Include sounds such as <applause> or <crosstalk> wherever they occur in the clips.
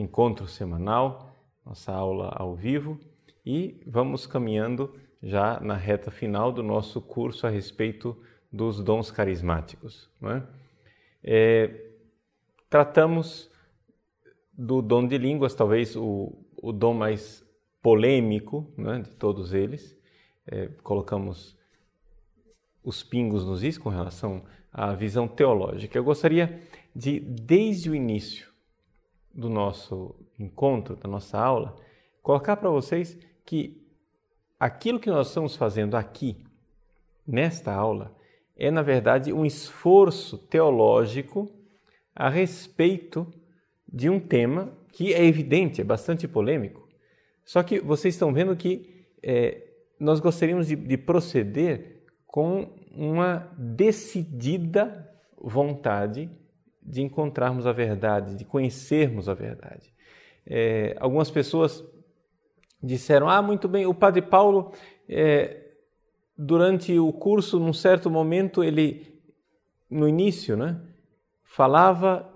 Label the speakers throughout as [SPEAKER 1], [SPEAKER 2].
[SPEAKER 1] encontro semanal, nossa aula ao vivo, e vamos caminhando já na reta final do nosso curso a respeito dos dons carismáticos. É? É, tratamos do dom de línguas, talvez o, o dom mais polêmico é, de todos eles. É, colocamos os pingos nos is com relação à visão teológica. Eu gostaria de, desde o início do nosso encontro, da nossa aula, colocar para vocês que aquilo que nós estamos fazendo aqui, nesta aula, é na verdade um esforço teológico a respeito de um tema que é evidente, é bastante polêmico. Só que vocês estão vendo que é, nós gostaríamos de, de proceder com uma decidida vontade de encontrarmos a verdade, de conhecermos a verdade. É, algumas pessoas disseram: Ah, muito bem, o Padre Paulo, é, durante o curso, num certo momento, ele, no início, né, falava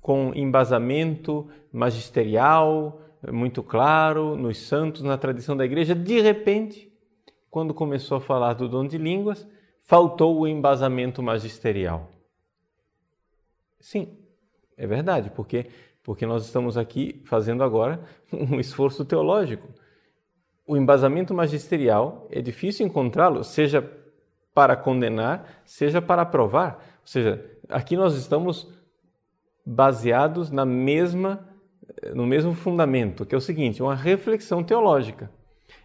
[SPEAKER 1] com embasamento magisterial, muito claro, nos santos, na tradição da igreja. De repente, quando começou a falar do dom de línguas, faltou o embasamento magisterial. Sim, é verdade, porque porque nós estamos aqui fazendo agora <laughs> um esforço teológico. O embasamento magisterial é difícil encontrá-lo, seja para condenar, seja para aprovar. Ou seja, aqui nós estamos baseados na mesma no mesmo fundamento, que é o seguinte, uma reflexão teológica.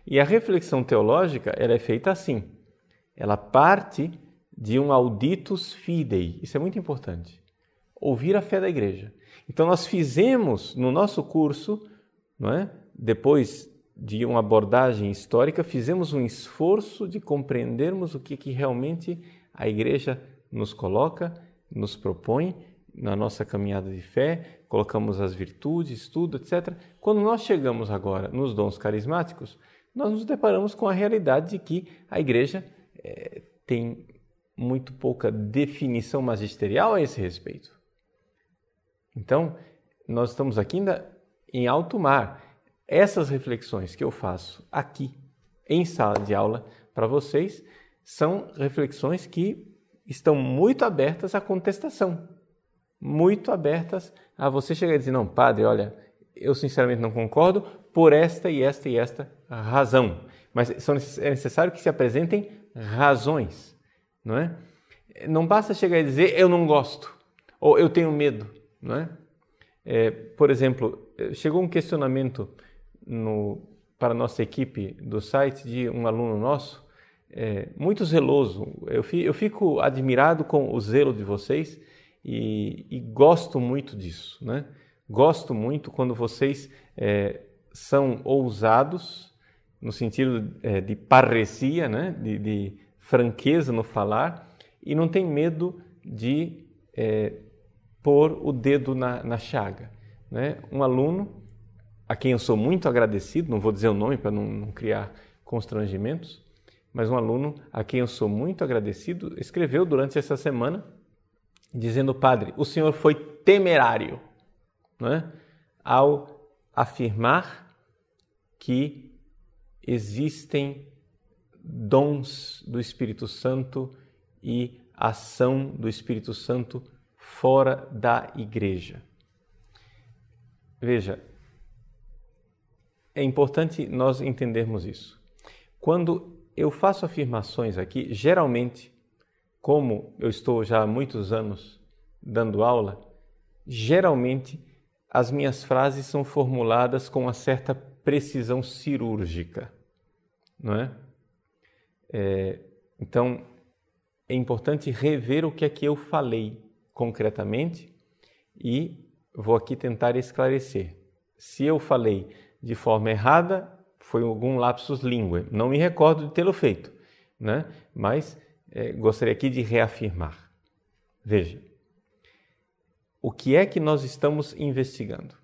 [SPEAKER 1] E a reflexão teológica, ela é feita assim. Ela parte de um auditus fidei. Isso é muito importante ouvir a fé da igreja. Então nós fizemos no nosso curso, não é? Depois de uma abordagem histórica, fizemos um esforço de compreendermos o que, que realmente a igreja nos coloca, nos propõe na nossa caminhada de fé, colocamos as virtudes, tudo, etc. Quando nós chegamos agora nos dons carismáticos, nós nos deparamos com a realidade de que a igreja é, tem muito pouca definição magisterial a esse respeito. Então, nós estamos aqui ainda em alto mar. Essas reflexões que eu faço aqui em sala de aula para vocês são reflexões que estão muito abertas à contestação, muito abertas a você chegar e dizer: não, padre, olha, eu sinceramente não concordo por esta e esta e esta razão. Mas é necessário que se apresentem razões, não é? Não basta chegar e dizer eu não gosto ou eu tenho medo é? é por exemplo, chegou um questionamento no, para a nossa equipe do site de um aluno nosso, é, muito zeloso. Eu, fi, eu, fico admirado com o zelo de vocês e, e gosto muito disso, né? Gosto muito quando vocês é, são ousados, no sentido é, de parresia, né? de, de, franqueza no falar, e não tem medo de é, pôr o dedo na, na chaga. Né? Um aluno a quem eu sou muito agradecido, não vou dizer o nome para não, não criar constrangimentos, mas um aluno a quem eu sou muito agradecido escreveu durante essa semana dizendo: Padre, o senhor foi temerário né? ao afirmar que existem dons do Espírito Santo e ação do Espírito Santo fora da igreja. Veja, é importante nós entendermos isso. Quando eu faço afirmações aqui, geralmente, como eu estou já há muitos anos dando aula, geralmente as minhas frases são formuladas com uma certa precisão cirúrgica, não é? é então, é importante rever o que é que eu falei concretamente e vou aqui tentar esclarecer. Se eu falei de forma errada, foi algum lapsus língua. Não me recordo de tê-lo feito, né? mas é, gostaria aqui de reafirmar. Veja, o que é que nós estamos investigando?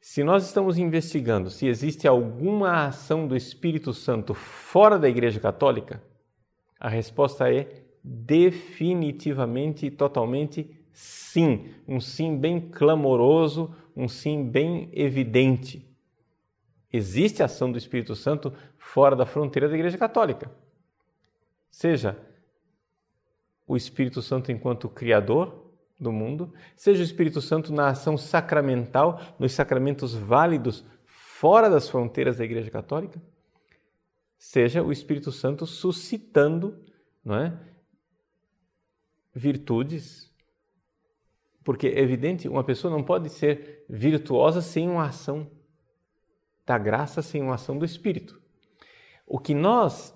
[SPEAKER 1] Se nós estamos investigando se existe alguma ação do Espírito Santo fora da Igreja Católica, a resposta é definitivamente e totalmente sim. Um sim bem clamoroso, um sim bem evidente. Existe ação do Espírito Santo fora da fronteira da Igreja Católica. Seja o Espírito Santo enquanto Criador do mundo, seja o Espírito Santo na ação sacramental, nos sacramentos válidos fora das fronteiras da Igreja Católica, seja o Espírito Santo suscitando não é, virtudes. Porque é evidente, uma pessoa não pode ser virtuosa sem uma ação da graça, sem uma ação do Espírito. O que nós.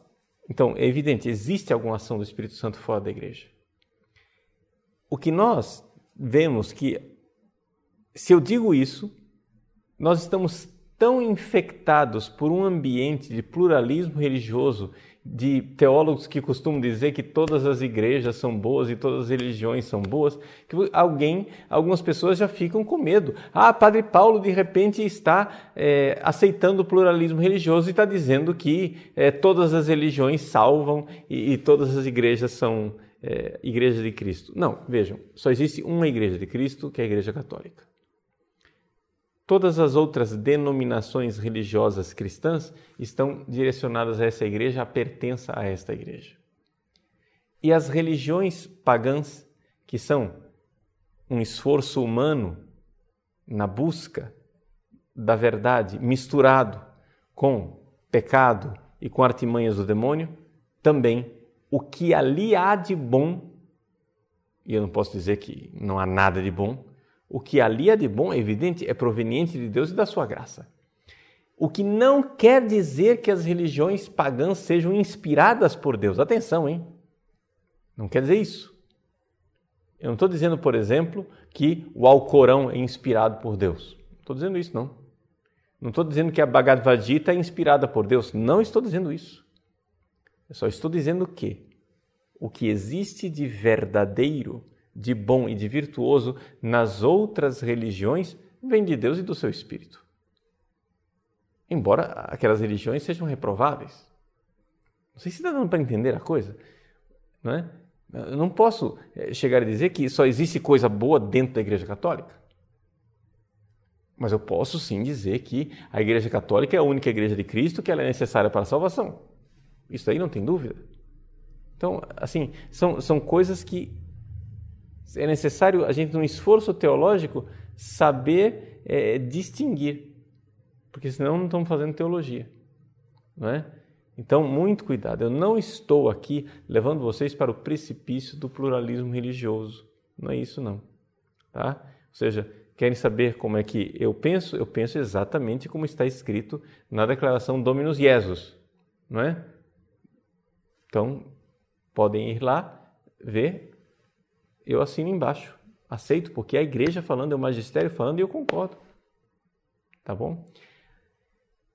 [SPEAKER 1] Então, é evidente, existe alguma ação do Espírito Santo fora da igreja. O que nós vemos que, se eu digo isso, nós estamos tão infectados por um ambiente de pluralismo religioso de teólogos que costumam dizer que todas as igrejas são boas e todas as religiões são boas, que alguém, algumas pessoas já ficam com medo. Ah, Padre Paulo de repente está é, aceitando o pluralismo religioso e está dizendo que é, todas as religiões salvam e, e todas as igrejas são é, igrejas de Cristo. Não, vejam, só existe uma igreja de Cristo, que é a Igreja Católica. Todas as outras denominações religiosas cristãs estão direcionadas a essa igreja, a pertença a esta igreja. E as religiões pagãs, que são um esforço humano na busca da verdade misturado com pecado e com artimanhas do demônio, também o que ali há de bom, e eu não posso dizer que não há nada de bom, o que ali é de bom, é evidente, é proveniente de Deus e da sua graça. O que não quer dizer que as religiões pagãs sejam inspiradas por Deus. Atenção, hein? Não quer dizer isso. Eu não estou dizendo, por exemplo, que o Alcorão é inspirado por Deus. Não estou dizendo isso, não. Não estou dizendo que a Bhagavad Gita é inspirada por Deus. Não estou dizendo isso. Eu só estou dizendo que o que existe de verdadeiro de bom e de virtuoso nas outras religiões vem de Deus e do seu Espírito. Embora aquelas religiões sejam reprováveis. Não sei se está dando para entender a coisa. Não é? Eu não posso eh, chegar a dizer que só existe coisa boa dentro da Igreja Católica. Mas eu posso sim dizer que a Igreja Católica é a única Igreja de Cristo que ela é necessária para a salvação. Isso aí não tem dúvida. Então, assim, são, são coisas que é necessário a gente, num esforço teológico, saber é, distinguir, porque senão não estamos fazendo teologia, não é? Então, muito cuidado. Eu não estou aqui levando vocês para o precipício do pluralismo religioso. Não é isso, não. Tá? Ou seja, querem saber como é que eu penso? Eu penso exatamente como está escrito na declaração Dominus Jesus, não é? Então, podem ir lá, ver eu assino embaixo. Aceito, porque é a igreja falando, é o magistério falando e eu concordo. Tá bom?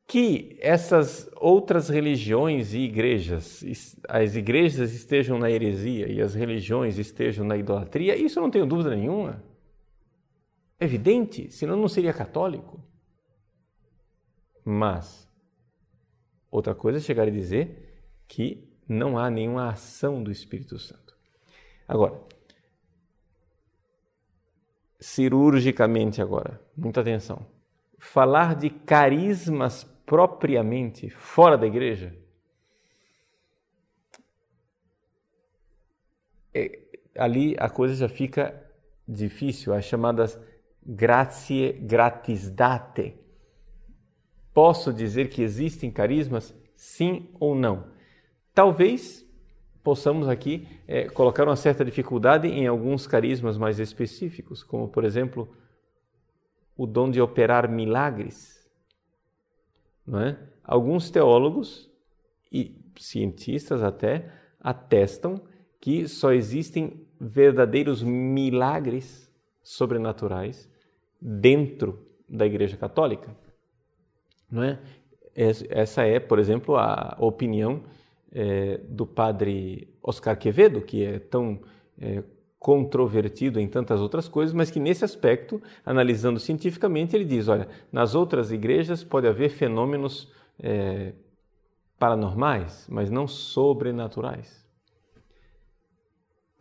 [SPEAKER 1] Que essas outras religiões e igrejas, as igrejas estejam na heresia e as religiões estejam na idolatria, isso eu não tenho dúvida nenhuma. É evidente, senão não seria católico. Mas, outra coisa é chegar e dizer que não há nenhuma ação do Espírito Santo. Agora, cirurgicamente agora, muita atenção. Falar de carismas propriamente fora da igreja é, ali a coisa já fica difícil, as chamadas grazie gratis date. Posso dizer que existem carismas? Sim ou não? Talvez possamos aqui é, colocar uma certa dificuldade em alguns carismas mais específicos, como, por exemplo, o dom de operar milagres. Não é? Alguns teólogos e cientistas até atestam que só existem verdadeiros milagres sobrenaturais dentro da Igreja Católica. Não é? Essa é, por exemplo, a opinião é, do padre Oscar Quevedo, que é tão é, controvertido em tantas outras coisas, mas que nesse aspecto, analisando cientificamente, ele diz: olha, nas outras igrejas pode haver fenômenos é, paranormais, mas não sobrenaturais.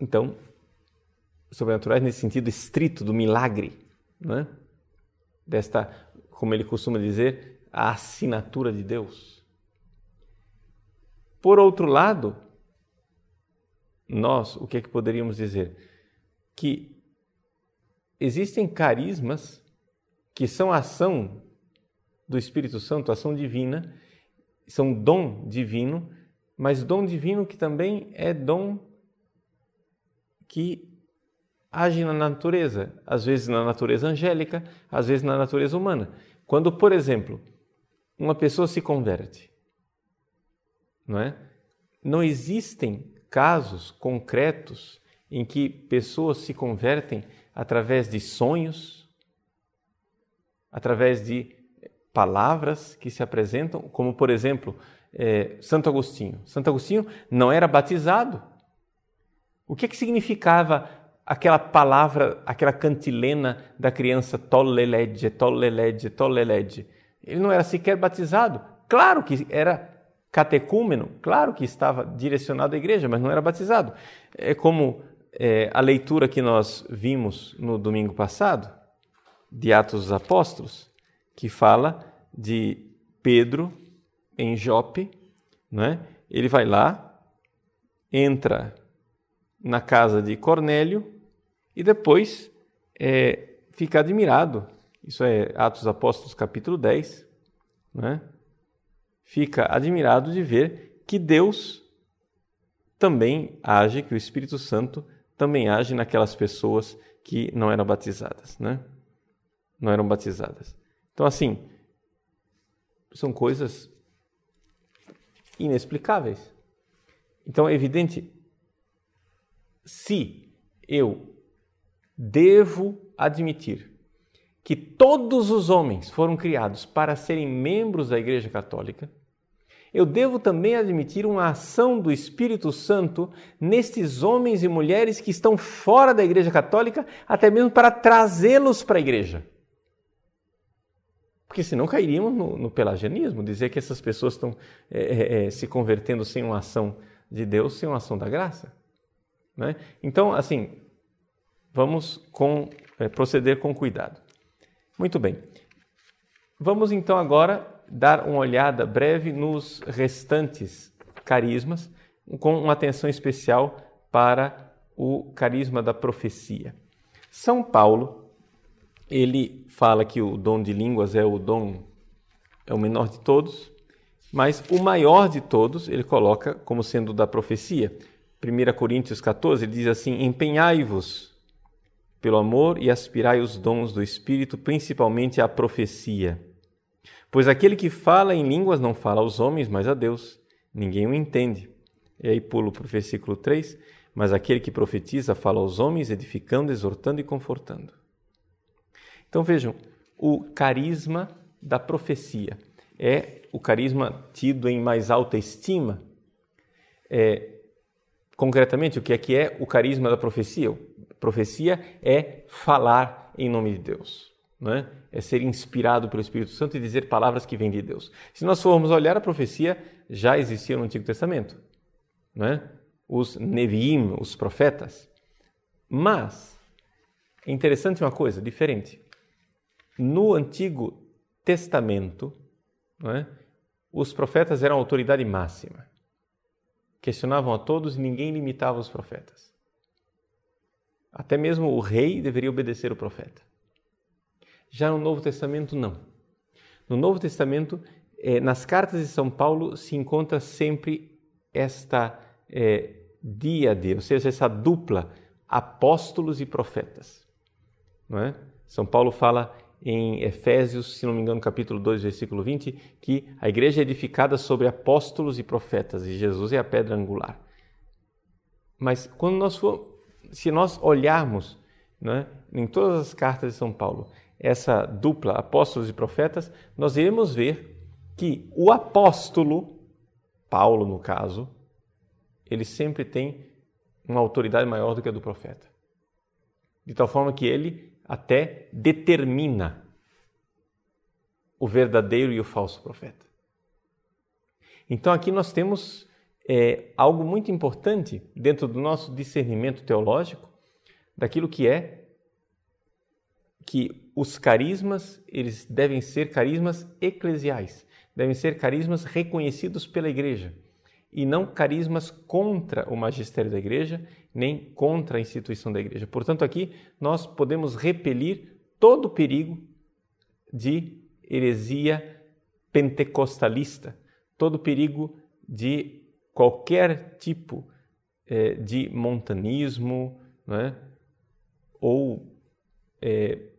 [SPEAKER 1] Então, sobrenaturais nesse sentido estrito do milagre, não é? desta, como ele costuma dizer, a assinatura de Deus. Por outro lado, nós, o que é que poderíamos dizer? Que existem carismas que são ação do Espírito Santo, ação divina, são dom divino, mas dom divino que também é dom que age na natureza, às vezes na natureza angélica, às vezes na natureza humana. Quando, por exemplo, uma pessoa se converte, não é? Não existem casos concretos em que pessoas se convertem através de sonhos, através de palavras que se apresentam, como por exemplo, é, Santo Agostinho. Santo Agostinho não era batizado. O que, que significava aquela palavra, aquela cantilena da criança tollelege, tollelege, tollelege? Ele não era sequer batizado. Claro que era catecúmeno, claro que estava direcionado à igreja, mas não era batizado. É como é, a leitura que nós vimos no domingo passado, de Atos dos Apóstolos, que fala de Pedro em Jope, né? ele vai lá, entra na casa de Cornélio e depois é, fica admirado. Isso é Atos dos Apóstolos, capítulo 10. Né? Fica admirado de ver que Deus também age, que o Espírito Santo também age naquelas pessoas que não eram batizadas. Né? Não eram batizadas. Então, assim, são coisas inexplicáveis. Então, é evidente se eu devo admitir que todos os homens foram criados para serem membros da Igreja Católica, eu devo também admitir uma ação do Espírito Santo nestes homens e mulheres que estão fora da Igreja Católica, até mesmo para trazê-los para a Igreja. Porque senão cairíamos no, no pelagianismo, dizer que essas pessoas estão é, é, é se convertendo sem uma ação de Deus, sem uma ação da graça. Né? Então, assim, vamos com, é, proceder com cuidado. Muito bem. Vamos então agora dar uma olhada breve nos restantes carismas, com uma atenção especial para o carisma da profecia. São Paulo, ele fala que o dom de línguas é o dom é o menor de todos, mas o maior de todos ele coloca como sendo da profecia. 1 Coríntios 14, ele diz assim: Empenhai-vos pelo amor e aspirai os dons do Espírito, principalmente a profecia. Pois aquele que fala em línguas não fala aos homens, mas a Deus. Ninguém o entende. E aí pulo para o versículo 3. Mas aquele que profetiza fala aos homens, edificando, exortando e confortando. Então vejam, o carisma da profecia é o carisma tido em mais alta estima. É, concretamente, o que é que é o carisma da profecia? Profecia é falar em nome de Deus, não é? ser inspirado pelo Espírito Santo e dizer palavras que vêm de Deus. Se nós formos olhar a profecia, já existia no Antigo Testamento, não é? os Neviim, os profetas. Mas é interessante uma coisa diferente. No Antigo Testamento, não é? os profetas eram autoridade máxima questionavam a todos e ninguém limitava os profetas. Até mesmo o rei deveria obedecer o profeta. Já no Novo Testamento, não. No Novo Testamento, eh, nas cartas de São Paulo, se encontra sempre esta eh, díade, ou seja, essa dupla, apóstolos e profetas. Não é? São Paulo fala em Efésios, se não me engano, capítulo 2, versículo 20, que a igreja é edificada sobre apóstolos e profetas e Jesus é a pedra angular. Mas quando nós for, se nós olharmos né, em todas as cartas de São Paulo, essa dupla apóstolos e profetas, nós iremos ver que o apóstolo, Paulo no caso, ele sempre tem uma autoridade maior do que a do profeta. De tal forma que ele até determina o verdadeiro e o falso profeta. Então aqui nós temos é, algo muito importante dentro do nosso discernimento teológico daquilo que é que os carismas eles devem ser carismas eclesiais, devem ser carismas reconhecidos pela igreja e não carismas contra o magistério da igreja, nem contra a instituição da igreja. Portanto, aqui nós podemos repelir todo o perigo de heresia pentecostalista, todo o perigo de qualquer tipo eh, de montanismo né? ou eh,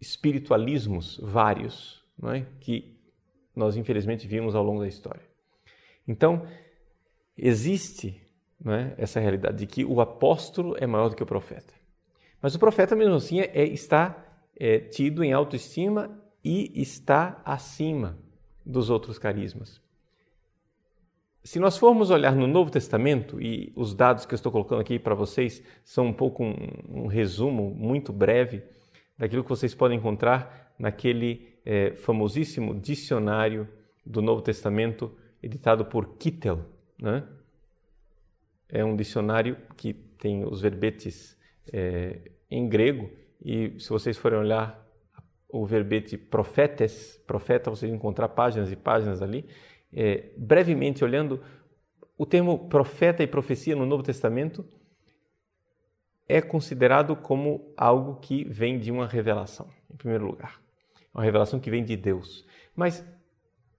[SPEAKER 1] espiritualismos vários é? que nós infelizmente vimos ao longo da história. Então, existe é, essa realidade de que o apóstolo é maior do que o profeta. Mas o profeta, mesmo assim, é, está é, tido em autoestima e está acima dos outros carismas. Se nós formos olhar no Novo Testamento, e os dados que eu estou colocando aqui para vocês são um pouco um, um resumo muito breve daquilo que vocês podem encontrar naquele é, famosíssimo dicionário do Novo Testamento editado por Kittel. Né? É um dicionário que tem os verbetes é, em grego e se vocês forem olhar o verbete profetes, profeta, vocês vão encontrar páginas e páginas ali. É, brevemente olhando, o termo profeta e profecia no Novo Testamento é considerado como algo que vem de uma revelação, em primeiro lugar. Uma revelação que vem de Deus. Mas,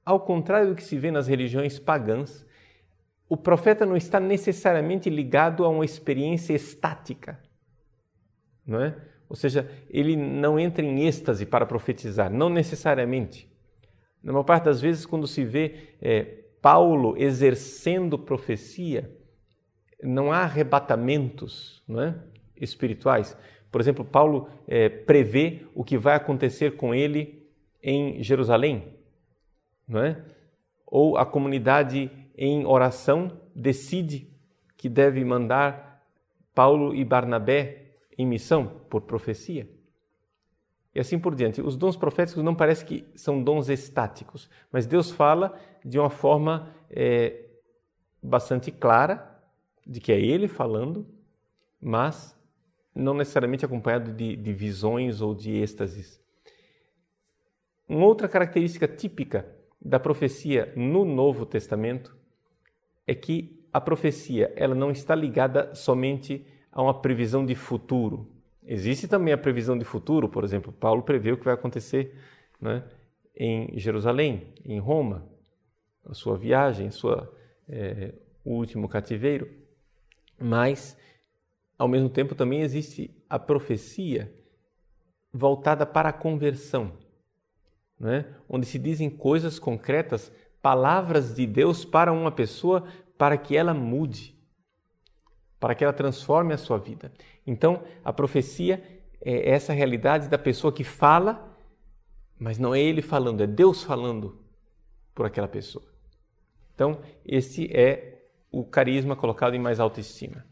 [SPEAKER 1] ao contrário do que se vê nas religiões pagãs, o profeta não está necessariamente ligado a uma experiência estática, não é? Ou seja, ele não entra em êxtase para profetizar, não necessariamente. Na maior parte das vezes, quando se vê é, Paulo exercendo profecia, não há arrebatamentos, não é? Espirituais. Por exemplo, Paulo é, prevê o que vai acontecer com ele em Jerusalém, não é? Ou a comunidade em oração decide que deve mandar Paulo e Barnabé em missão por profecia. E assim por diante. Os dons proféticos não parece que são dons estáticos, mas Deus fala de uma forma é, bastante clara de que é Ele falando, mas não necessariamente acompanhado de, de visões ou de êxtases. Uma outra característica típica da profecia no Novo Testamento é que a profecia ela não está ligada somente a uma previsão de futuro. Existe também a previsão de futuro, por exemplo, Paulo prevê o que vai acontecer né, em Jerusalém, em Roma, a sua viagem, sua, é, o último cativeiro. Mas ao mesmo tempo também existe a profecia voltada para a conversão, né? onde se dizem coisas concretas, palavras de Deus para uma pessoa para que ela mude, para que ela transforme a sua vida. Então, a profecia é essa realidade da pessoa que fala, mas não é ele falando, é Deus falando por aquela pessoa. Então, esse é o carisma colocado em mais alta estima.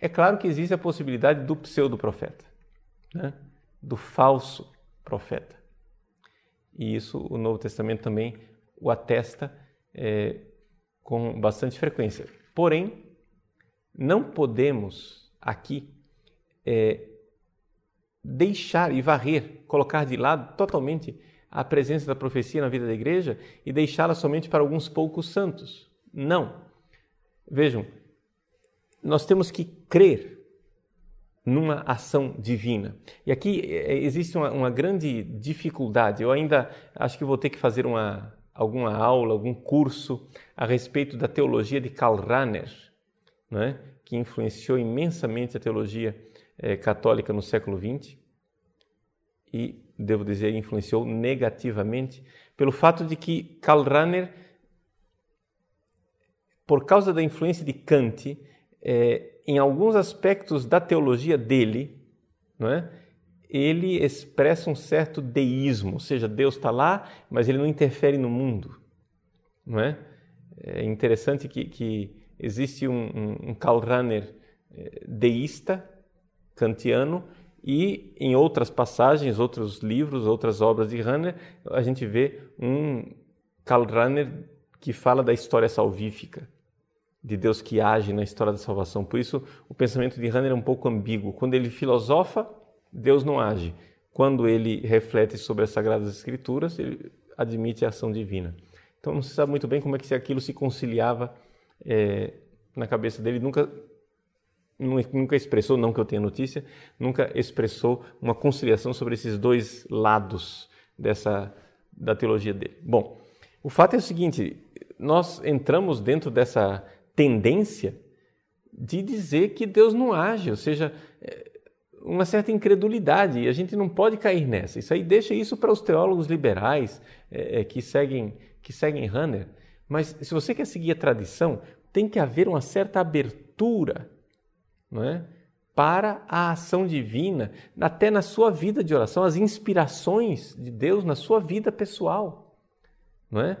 [SPEAKER 1] É claro que existe a possibilidade do pseudo-profeta, né? do falso profeta. E isso o Novo Testamento também o atesta é, com bastante frequência. Porém, não podemos aqui é, deixar e varrer, colocar de lado totalmente a presença da profecia na vida da igreja e deixá-la somente para alguns poucos santos. Não. Vejam, nós temos que crer numa ação divina. E aqui é, existe uma, uma, grande dificuldade. Eu ainda acho que vou ter que fazer uma, alguma aula, algum curso a respeito da teologia de Karl Rahner, né? que influenciou imensamente a teologia é, católica no século XX e, devo dizer, influenciou negativamente pelo fato de que Karl Rahner, por causa da influência de Kant, é, em alguns aspectos da teologia dele, não é? Ele expressa um certo deísmo, ou seja, Deus está lá, mas ele não interfere no mundo, não é? É interessante que, que existe um, um, um Karl Rahner eh, deísta, kantiano, e em outras passagens, outros livros, outras obras de Rahner, a gente vê um Karl Rahner que fala da história salvífica, de Deus que age na história da salvação. Por isso, o pensamento de Rahner é um pouco ambíguo. Quando ele filosofa, Deus não age. Quando ele reflete sobre as Sagradas Escrituras, ele admite a ação divina. Então, não se sabe muito bem como é que aquilo se conciliava é, na cabeça dele. Nunca, nunca expressou, não que eu tenha notícia, nunca expressou uma conciliação sobre esses dois lados dessa da teologia dele. Bom, o fato é o seguinte: nós entramos dentro dessa tendência de dizer que Deus não age, ou seja, é, uma certa incredulidade, e a gente não pode cair nessa. Isso aí deixa isso para os teólogos liberais é, é que seguem que seguem Hanner. Mas se você quer seguir a tradição, tem que haver uma certa abertura, não é? Para a ação divina, até na sua vida de oração, as inspirações de Deus na sua vida pessoal não é?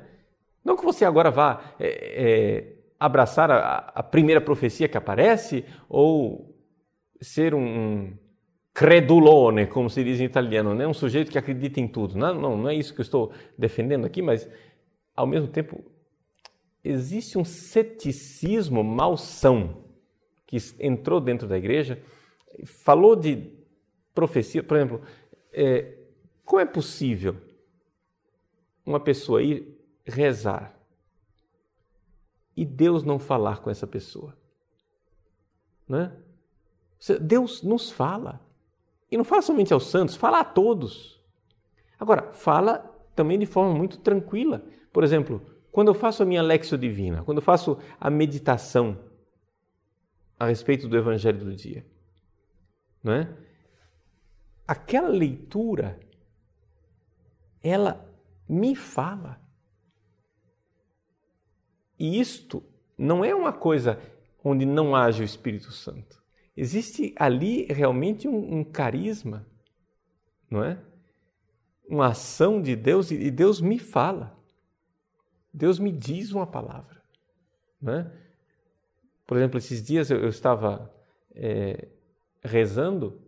[SPEAKER 1] Não que você agora vá é, é, abraçar a, a, primeira profecia que aparece ou ser um, credulone, como se diz em italiano, né? um sujeito que acredita em tudo. Não, não, não é isso que eu estou defendendo aqui, mas ao mesmo tempo existe um ceticismo malsão que entrou dentro da igreja, falou de profecia, por exemplo, é, como é possível uma pessoa ir rezar e Deus não falar com essa pessoa. Né? Deus nos fala. E não fala somente aos santos, fala a todos. Agora, fala também de forma muito tranquila. Por exemplo, quando eu faço a minha Lexio Divina, quando eu faço a meditação a respeito do Evangelho do dia, não é? aquela leitura, ela me fala. E isto não é uma coisa onde não age o Espírito Santo. Existe ali realmente um, um carisma, não é? Uma ação de Deus e Deus me fala. Deus me diz uma palavra, não é? Por exemplo, esses dias eu, eu estava é, rezando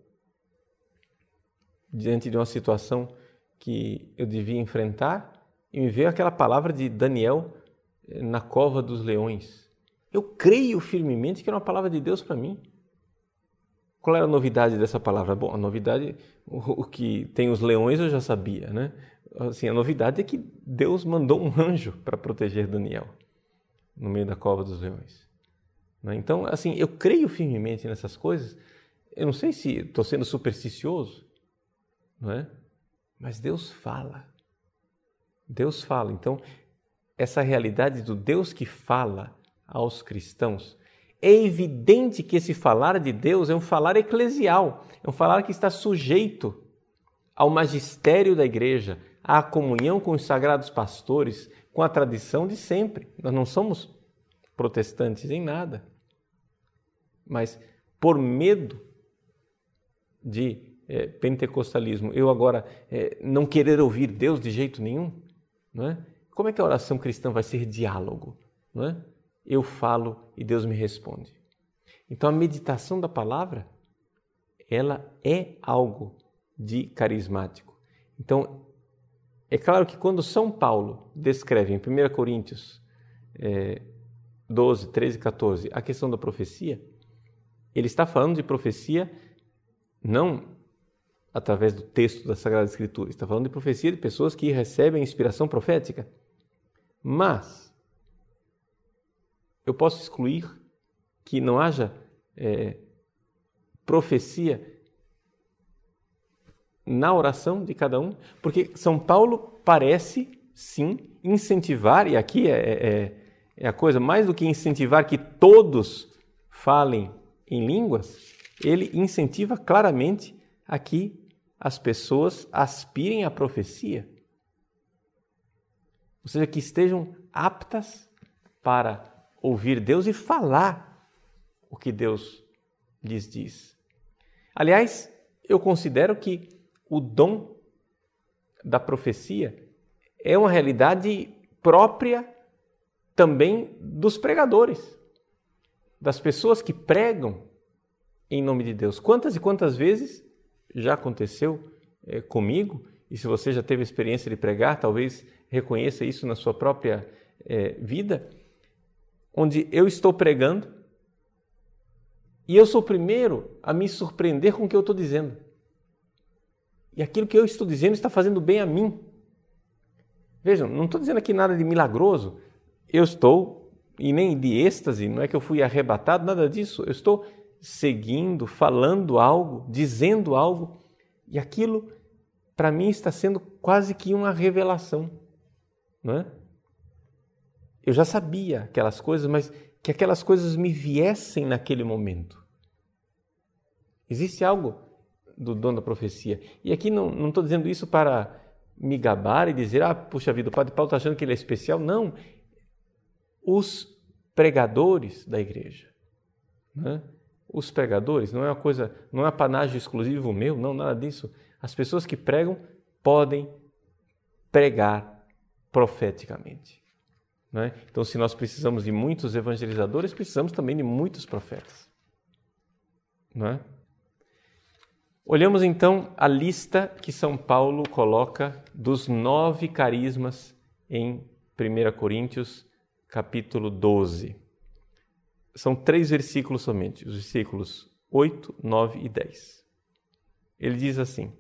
[SPEAKER 1] diante de uma situação que eu devia enfrentar e me veio aquela palavra de Daniel na cova dos leões. Eu creio firmemente que era uma palavra de Deus para mim. Qual era a novidade dessa palavra? Bom, a novidade, o que tem os leões eu já sabia, né? Assim, a novidade é que Deus mandou um anjo para proteger Daniel no meio da cova dos leões. Né? Então, assim, eu creio firmemente nessas coisas. Eu não sei se estou sendo supersticioso, não é? Mas Deus fala. Deus fala. Então, essa realidade do Deus que fala aos cristãos, é evidente que esse falar de Deus é um falar eclesial, é um falar que está sujeito ao magistério da igreja, à comunhão com os sagrados pastores, com a tradição de sempre. Nós não somos protestantes em nada. Mas por medo de é, pentecostalismo, eu agora é, não querer ouvir Deus de jeito nenhum, não é? Como é que a oração cristã vai ser diálogo? Não é? Eu falo e Deus me responde. Então a meditação da palavra, ela é algo de carismático. Então, é claro que quando São Paulo descreve em 1 Coríntios é, 12, 13 e 14 a questão da profecia, ele está falando de profecia não através do texto da Sagrada Escritura. Está falando de profecia de pessoas que recebem inspiração profética. Mas eu posso excluir que não haja é, profecia na oração de cada um, porque São Paulo parece sim incentivar, e aqui é, é, é a coisa mais do que incentivar que todos falem em línguas, ele incentiva claramente aqui as pessoas aspirem à profecia. Ou seja, que estejam aptas para ouvir Deus e falar o que Deus lhes diz. Aliás, eu considero que o dom da profecia é uma realidade própria também dos pregadores, das pessoas que pregam em nome de Deus. Quantas e quantas vezes já aconteceu é, comigo? E se você já teve experiência de pregar, talvez reconheça isso na sua própria é, vida, onde eu estou pregando e eu sou o primeiro a me surpreender com o que eu estou dizendo. E aquilo que eu estou dizendo está fazendo bem a mim. Vejam, não estou dizendo aqui nada de milagroso. Eu estou, e nem de êxtase, não é que eu fui arrebatado, nada disso. Eu estou seguindo, falando algo, dizendo algo, e aquilo para mim está sendo quase que uma revelação, não é? Eu já sabia aquelas coisas, mas que aquelas coisas me viessem naquele momento. Existe algo do dono da profecia. E aqui não estou dizendo isso para me gabar e dizer, ah, puxa vida, o Padre Paulo está achando que ele é especial. Não. Os pregadores da igreja. Né? Os pregadores não é uma coisa, não é um panágio exclusivo meu, não, nada disso. As pessoas que pregam podem pregar profeticamente. Né? Então, se nós precisamos de muitos evangelizadores, precisamos também de muitos profetas. Não é? Olhamos então a lista que São Paulo coloca dos nove carismas em 1 Coríntios, capítulo 12. São três versículos somente, os versículos 8, 9 e 10. Ele diz assim: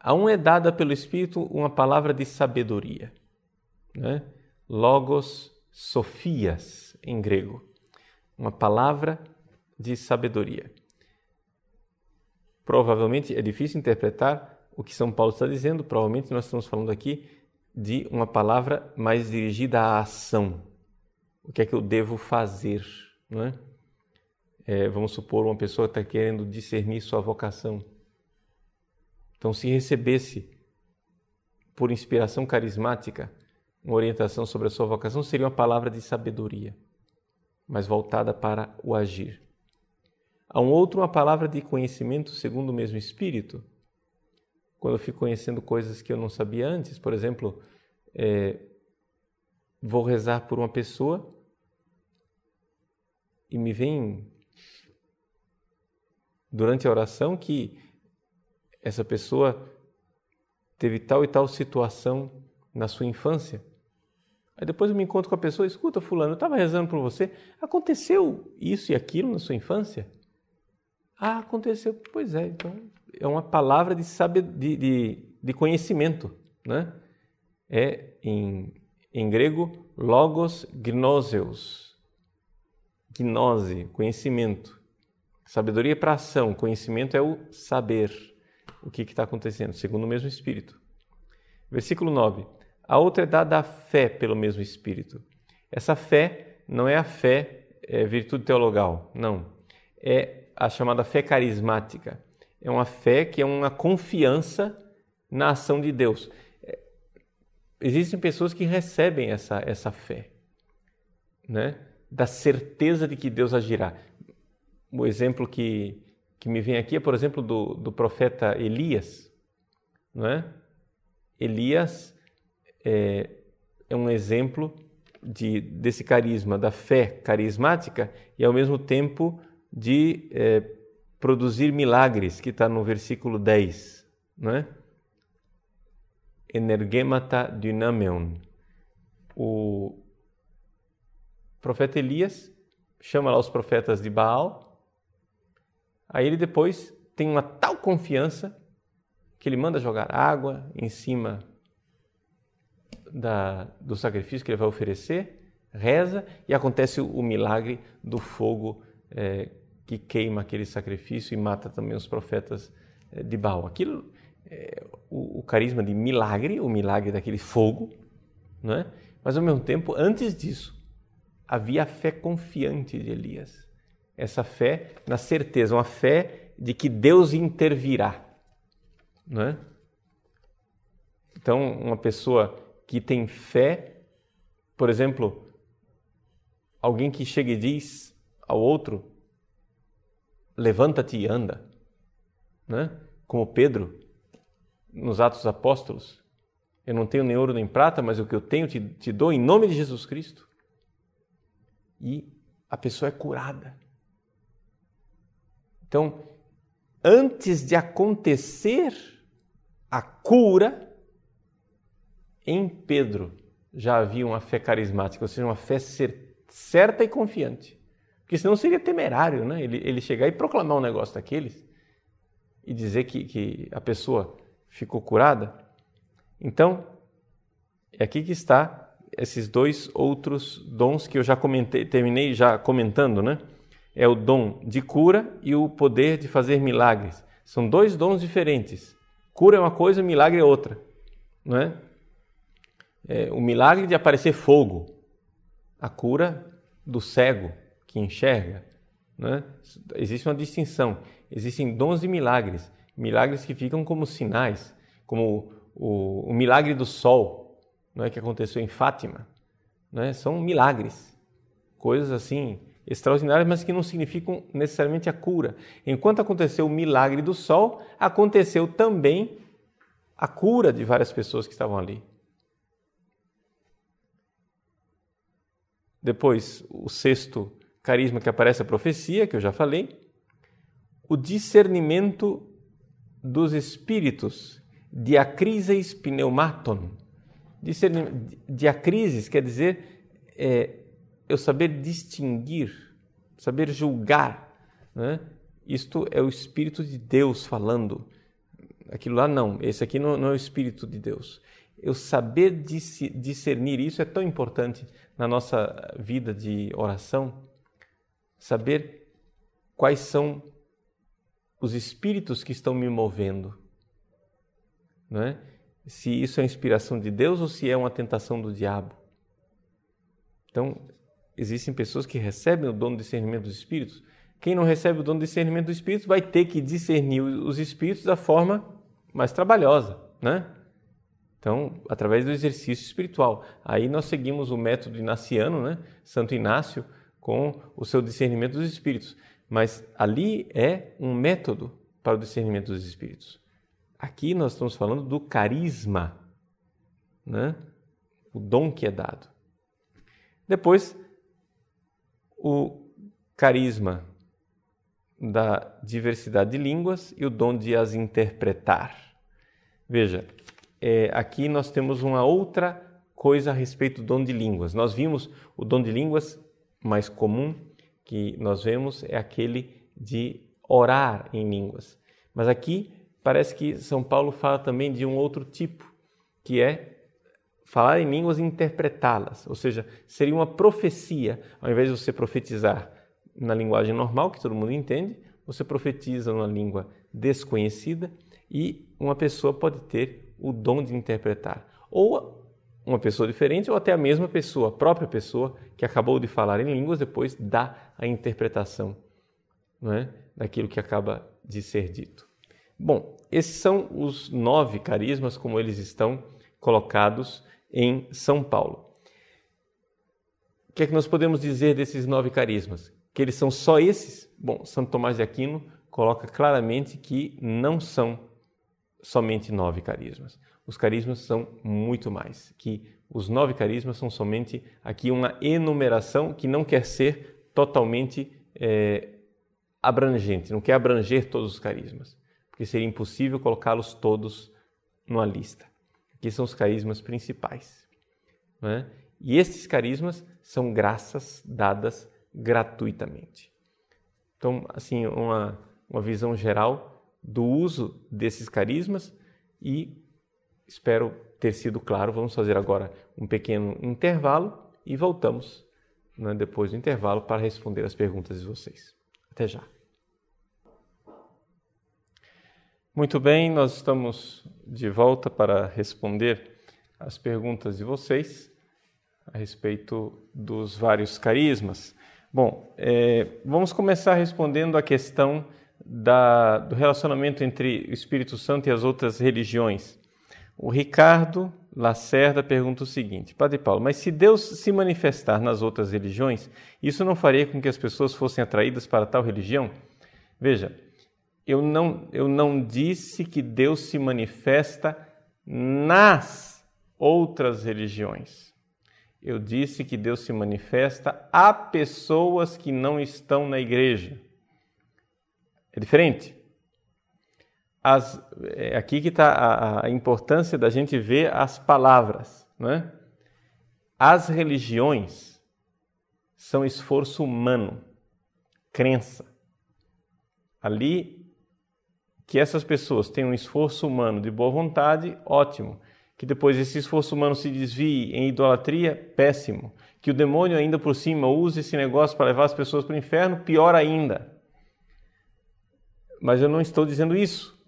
[SPEAKER 1] A um é dada pelo Espírito uma palavra de sabedoria, né? logos sofias em grego, uma palavra de sabedoria provavelmente é difícil interpretar o que São Paulo está dizendo, provavelmente nós estamos falando aqui de uma palavra mais dirigida à ação. O que é que eu devo fazer, não é? é vamos supor uma pessoa está querendo discernir sua vocação. Então, se recebesse por inspiração carismática uma orientação sobre a sua vocação, seria uma palavra de sabedoria, mas voltada para o agir. A um outro, uma palavra de conhecimento segundo o mesmo Espírito. Quando eu fico conhecendo coisas que eu não sabia antes, por exemplo, é, vou rezar por uma pessoa e me vem durante a oração que essa pessoa teve tal e tal situação na sua infância. Aí depois eu me encontro com a pessoa, escuta fulano, eu estava rezando por você, aconteceu isso e aquilo na sua infância? Ah, aconteceu. Pois é, então é uma palavra de, saber, de, de, de conhecimento. Né? É em, em grego logos gnoseus. Gnose, conhecimento. Sabedoria para ação, conhecimento é o saber o que está acontecendo, segundo o mesmo Espírito. Versículo 9. A outra é dada a fé pelo mesmo Espírito. Essa fé não é a fé é, virtude teologal, não. É a chamada fé carismática. É uma fé que é uma confiança na ação de Deus. É, existem pessoas que recebem essa, essa fé, né? da certeza de que Deus agirá. O exemplo que, que me vem aqui é, por exemplo, do, do profeta Elias. Não é? Elias é, é um exemplo de, desse carisma, da fé carismática e, ao mesmo tempo, de é, produzir milagres, que está no versículo 10, não é? Energemata dynameon. O profeta Elias chama lá os profetas de Baal, aí ele depois tem uma tal confiança que ele manda jogar água em cima da, do sacrifício que ele vai oferecer, reza e acontece o, milagre do fogo é, que queima aquele sacrifício e mata também os profetas eh, de Baal. Aquilo, é, o, o, carisma de milagre, o milagre daquele fogo, não é? mas ao mesmo tempo, antes disso, havia a fé confiante de Elias. Essa fé na certeza, uma fé de que Deus intervirá. Não é? Então, uma pessoa que tem fé, por exemplo, alguém que chega e diz ao outro: levanta-te e anda. né? como Pedro nos Atos Apóstolos. Eu não tenho nem ouro nem prata, mas o que eu tenho te, te dou em nome de Jesus Cristo. E a pessoa é curada. Então, antes de acontecer a cura, em Pedro já havia uma fé carismática, ou seja, uma fé certa e confiante. Porque senão seria temerário, né? Ele, ele chegar e proclamar um negócio daqueles e dizer que, que a pessoa ficou curada. Então, é aqui que está esses dois outros dons que eu já comentei, terminei já comentando, né? É o dom de cura e o poder de fazer milagres. São dois dons diferentes. Cura é uma coisa, milagre é outra, não é? é o milagre de aparecer fogo, a cura do cego que enxerga, né? Existe uma distinção. Existem dons e milagres, milagres que ficam como sinais, como o, o, milagre do sol, não é que aconteceu em Fátima, né? São milagres, coisas assim extraordinárias, mas que não significam necessariamente a cura. Enquanto aconteceu o milagre do sol, aconteceu também a cura de várias pessoas que estavam ali. Depois, o sexto carisma que aparece a profecia, que eu já falei, o discernimento dos espíritos, diacrises pneumaton. Diacrises quer dizer é, eu saber distinguir, saber julgar. Né? Isto é o Espírito de Deus falando. Aquilo lá não, esse aqui não, não é o Espírito de Deus. Eu saber discernir isso é tão importante na nossa vida de oração saber quais são os espíritos que estão me movendo. Não é? Se isso é inspiração de Deus ou se é uma tentação do diabo. Então, existem pessoas que recebem o dom do discernimento dos espíritos. Quem não recebe o dom do discernimento dos espíritos vai ter que discernir os espíritos da forma mais trabalhosa, né? Então, através do exercício espiritual. Aí nós seguimos o método inaciano, né? Santo Inácio, com o seu discernimento dos espíritos. Mas ali é um método para o discernimento dos espíritos. Aqui nós estamos falando do carisma, né? o dom que é dado. Depois, o carisma da diversidade de línguas e o dom de as interpretar. Veja, é, aqui nós temos uma outra coisa a respeito do dom de línguas. Nós vimos o dom de línguas mais comum que nós vemos é aquele de orar em línguas. Mas aqui parece que São Paulo fala também de um outro tipo, que é falar em línguas e interpretá-las. Ou seja, seria uma profecia, ao invés de você profetizar na linguagem normal, que todo mundo entende, você profetiza numa língua desconhecida e uma pessoa pode ter o dom de interpretar. Ou uma pessoa diferente ou até a mesma pessoa, a própria pessoa que acabou de falar em línguas, depois dá a interpretação não é? daquilo que acaba de ser dito. Bom, esses são os nove carismas como eles estão colocados em São Paulo. O que é que nós podemos dizer desses nove carismas? Que eles são só esses? Bom, Santo Tomás de Aquino coloca claramente que não são somente nove carismas os carismas são muito mais, que os nove carismas são somente aqui uma enumeração que não quer ser totalmente é, abrangente, não quer abranger todos os carismas, porque seria impossível colocá-los todos numa lista. Aqui são os carismas principais. Né? E estes carismas são graças dadas gratuitamente. Então, assim, uma, uma visão geral do uso desses carismas e Espero ter sido claro. Vamos fazer agora um pequeno intervalo e voltamos né, depois do intervalo para responder as perguntas de vocês. Até já. Muito bem, nós estamos de volta para responder as perguntas de vocês a respeito dos vários carismas. Bom, é, vamos começar respondendo a questão da, do relacionamento entre o Espírito Santo e as outras religiões. O Ricardo Lacerda pergunta o seguinte: Padre Paulo, mas se Deus se manifestar nas outras religiões, isso não faria com que as pessoas fossem atraídas para tal religião? Veja, eu não, eu não disse que Deus se manifesta nas outras religiões. Eu disse que Deus se manifesta a pessoas que não estão na igreja. É diferente. As, é aqui que está a, a, importância da gente ver as palavras. Né? As religiões são esforço humano, crença. Ali que essas pessoas tenham um esforço humano de boa vontade, ótimo. Que depois esse esforço humano se desvie em idolatria, péssimo. Que o demônio ainda por cima use esse negócio para levar as pessoas para o inferno, pior ainda. Mas eu não estou dizendo isso.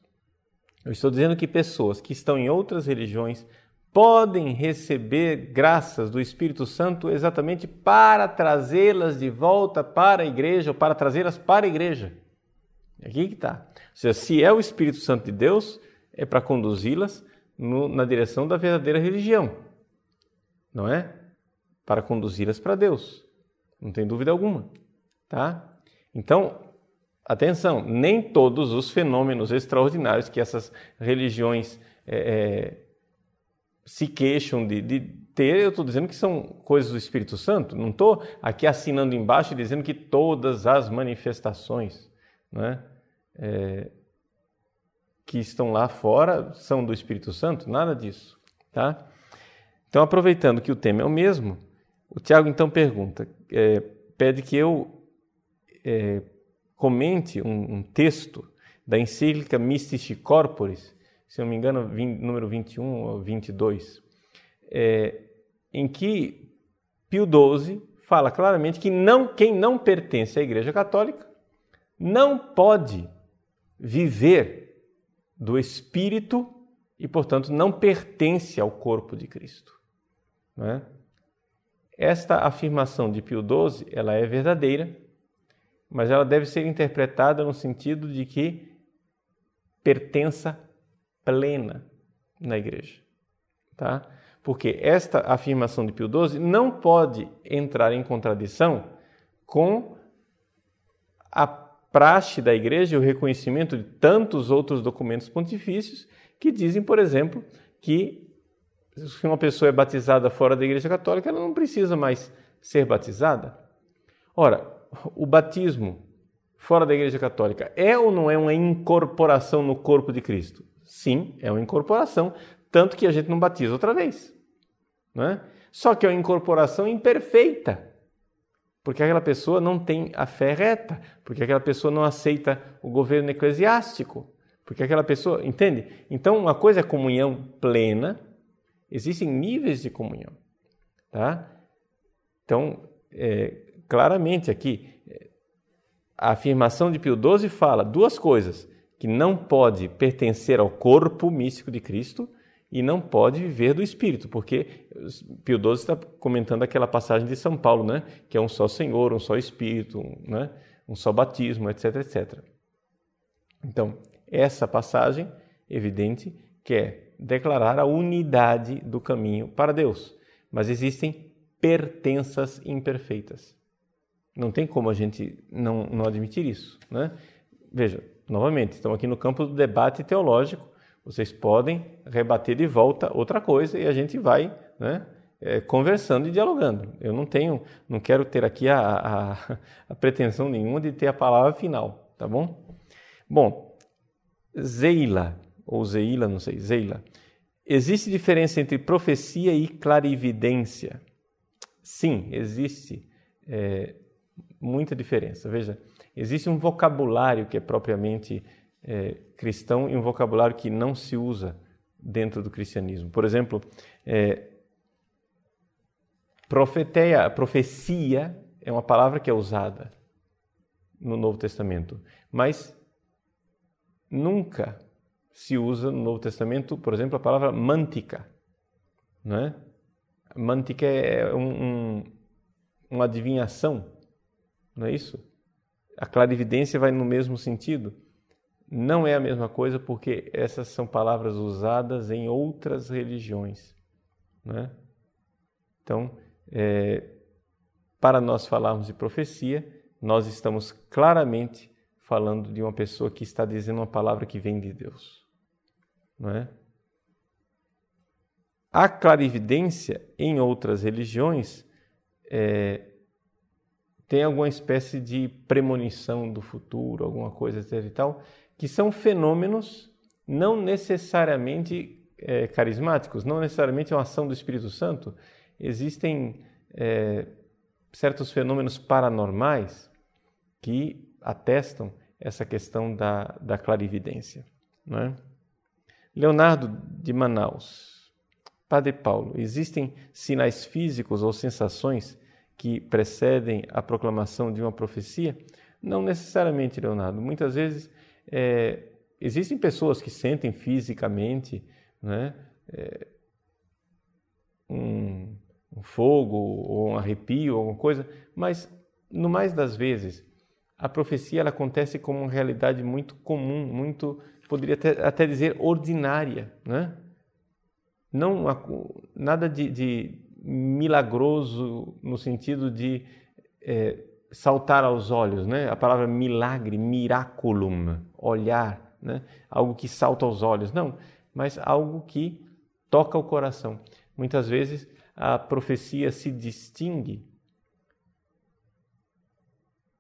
[SPEAKER 1] Eu estou dizendo que pessoas que estão em outras religiões podem receber graças do Espírito Santo exatamente para trazê-las de volta para a igreja ou para trazê-las para a igreja. Aqui que está. Ou seja, se é o Espírito Santo de Deus, é para conduzi-las na direção da verdadeira religião, não é? Para conduzi-las para Deus, não tem dúvida alguma, tá? Então, atenção, nem todos os fenômenos extraordinários que essas religiões é, é, se queixam de, de ter, eu estou dizendo que são coisas do Espírito Santo, não estou aqui assinando embaixo dizendo que todas as manifestações, não é? É, que estão lá fora são do Espírito Santo? Nada disso, tá? Então, aproveitando que o tema é o mesmo, o Tiago então pergunta, é, pede que eu é, comente um, um, texto da encíclica Mystici Corporis, se não me engano, 20, número 21 ou 22, é, em que Pio XII fala claramente que não, quem não pertence à Igreja Católica não pode viver do Espírito e, portanto, não pertence ao corpo de Cristo. É? Esta afirmação de Pio XII ela é verdadeira, mas ela deve ser interpretada no sentido de que pertença plena na igreja. Tá? Porque esta afirmação de Pio XII não pode entrar em contradição com a praxe da igreja e o reconhecimento de tantos outros documentos pontifícios que dizem, por exemplo, que se uma pessoa é batizada fora da igreja católica, ela não precisa mais ser batizada. Ora, o batismo fora da igreja católica é ou não é uma incorporação no corpo de Cristo? Sim, é uma incorporação, tanto que a gente não batiza outra vez. Não é? Só que é uma incorporação imperfeita porque aquela pessoa não tem a fé reta, porque aquela pessoa não aceita o governo eclesiástico, porque aquela pessoa, entende? Então, uma coisa é comunhão plena, existem níveis de comunhão, tá? Então, é, claramente aqui, a afirmação de Pio XII fala duas coisas, que não pode pertencer ao corpo místico de Cristo e não pode viver do Espírito, porque Pio XII está comentando aquela passagem de São Paulo, né? que é um só Senhor, um só Espírito, um, né? um só batismo, etc, etc. Então, essa passagem, evidente, quer declarar a unidade do caminho para Deus, mas existem pertenças imperfeitas. Não tem como a gente não, não admitir isso. Né? Veja, novamente, estamos aqui no campo do debate teológico, vocês podem rebater de volta outra coisa e a gente vai né, é, conversando e dialogando. Eu não tenho, não quero ter aqui a, a, a, pretensão nenhuma de ter a palavra final, tá bom? Bom, Zeila, ou Zeila, não sei, Zeila. Existe diferença entre profecia e clarividência? Sim, existe é, muita diferença. Veja, existe um vocabulário que é propriamente é, cristão e um vocabulário que não se usa dentro do cristianismo. Por exemplo, é, profeteia, profecia é uma palavra que é usada no Novo Testamento, mas nunca se usa no Novo Testamento, por exemplo, a palavra mântica, não é? Mântica é um, um, uma adivinhação, não é isso? A clarividência vai no mesmo sentido não é a mesma coisa porque essas são palavras usadas em outras religiões. Né? Então, é, para nós falarmos de profecia, nós estamos claramente falando de uma pessoa que está dizendo uma palavra que vem de Deus. Não é? A clarividência em outras religiões é, tem alguma espécie de premonição do futuro, alguma coisa e tal, que são fenômenos não necessariamente é, carismáticos, não necessariamente uma ação do Espírito Santo. Existem é, certos fenômenos paranormais que atestam essa questão da, da clarividência. Não é? Leonardo de Manaus. Padre Paulo, existem sinais físicos ou sensações que precedem a proclamação de uma profecia? Não necessariamente, Leonardo. Muitas vezes é, existem pessoas que sentem fisicamente né, é, um, um fogo ou um arrepio, alguma coisa, mas no mais das vezes a profecia ela acontece como uma realidade muito comum, muito, poderia até, até dizer, ordinária, né? Não nada de, de milagroso no sentido de é, saltar aos olhos, né? A palavra milagre, miraculum, olhar, né? Algo que salta aos olhos, não, mas algo que toca o coração. Muitas vezes a profecia se distingue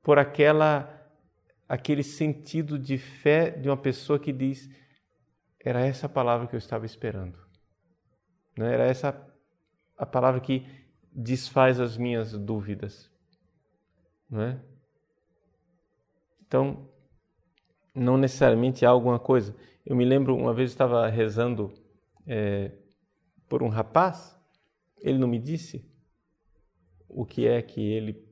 [SPEAKER 1] por aquela aquele sentido de fé de uma pessoa que diz era essa palavra que eu estava esperando. Né? Era essa a palavra que desfaz as minhas dúvidas. Né? Então, não necessariamente há alguma coisa. Eu me lembro, uma vez eu estava rezando é, por um rapaz, ele não me disse o que é que ele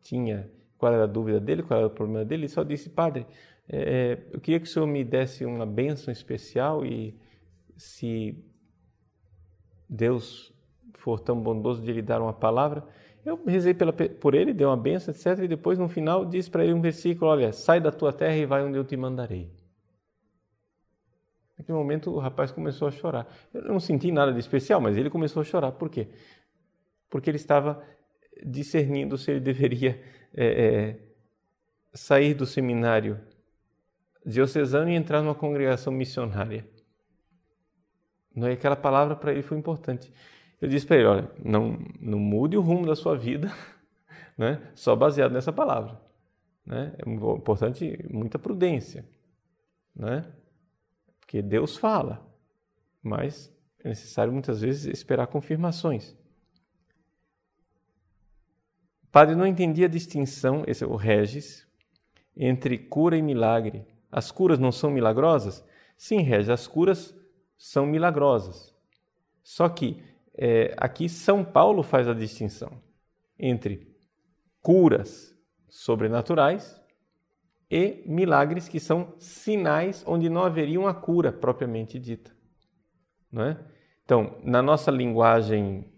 [SPEAKER 1] tinha qual era a dúvida dele, qual era o problema dele, ele só disse, padre, é, é, eu queria que o senhor me desse uma bênção especial e se Deus for tão bondoso de lhe dar uma palavra, eu rezei pela, por ele, dei uma benção, etc. E depois, no final, disse para ele um versículo: Olha, sai da tua terra e vai onde eu te mandarei. Naquele momento, o rapaz começou a chorar. Eu não senti nada de especial, mas ele começou a chorar. Por quê? Porque ele estava discernindo se ele deveria é, é, sair do seminário diocesano e entrar numa congregação missionária. Não é aquela palavra para ele foi importante. Eu disse para ele, olha, não, não mude o rumo da sua vida, <laughs> né? Só baseado nessa palavra, né? É importante muita prudência, né? Porque Deus fala, mas é necessário muitas vezes esperar confirmações padre não entendia a distinção, esse é o Regis, entre cura e milagre. As curas não são milagrosas? Sim, Regis, as curas são milagrosas. Só que é, aqui São Paulo faz a distinção entre curas sobrenaturais e milagres que são sinais onde não haveria uma cura propriamente dita. Não é? Então, na nossa linguagem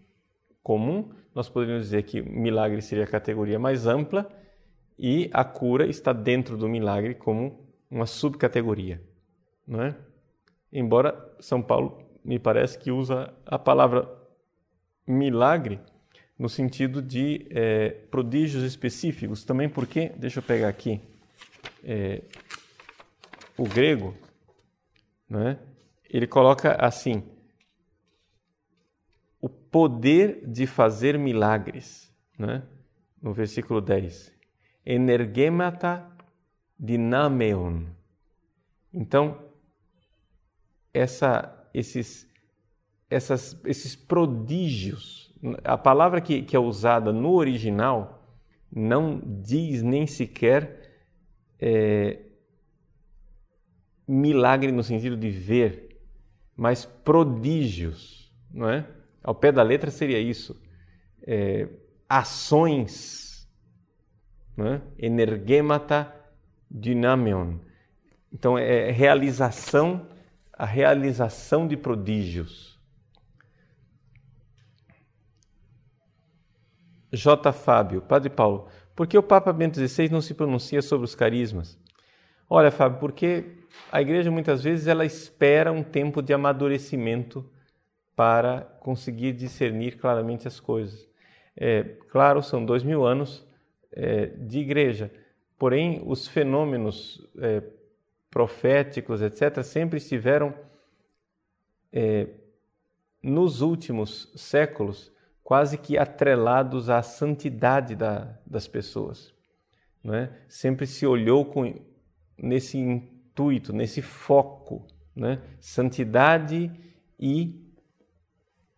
[SPEAKER 1] comum, nós poderíamos dizer que milagre seria a categoria mais ampla e a cura está dentro do milagre como uma subcategoria, não é? Embora São Paulo me parece que usa a palavra milagre no sentido de é, prodígios específicos, também porque, deixa eu pegar aqui é, o grego, né? ele coloca assim: o poder de fazer milagres, né? no versículo 10. Energemata dinameon. Então, essa, esses, essas, esses prodígios, a palavra que, que é usada no original não diz nem sequer é, milagre no sentido de ver, mas prodígios, não é? Ao pé da letra seria isso. É, ações, né? energemata dynamion. Então, é realização, a realização de prodígios. J. Fábio, Padre Paulo, por que o Papa Bento XVI não se pronuncia sobre os carismas? Olha, Fábio, porque a igreja muitas vezes ela espera um tempo de amadurecimento para conseguir discernir claramente as coisas. É, claro, são dois mil anos é, de igreja, porém os fenômenos é, proféticos, etc., sempre estiveram é, nos últimos séculos quase que atrelados à santidade da, das pessoas. Não é? Sempre se olhou com, nesse intuito, nesse foco, né? santidade e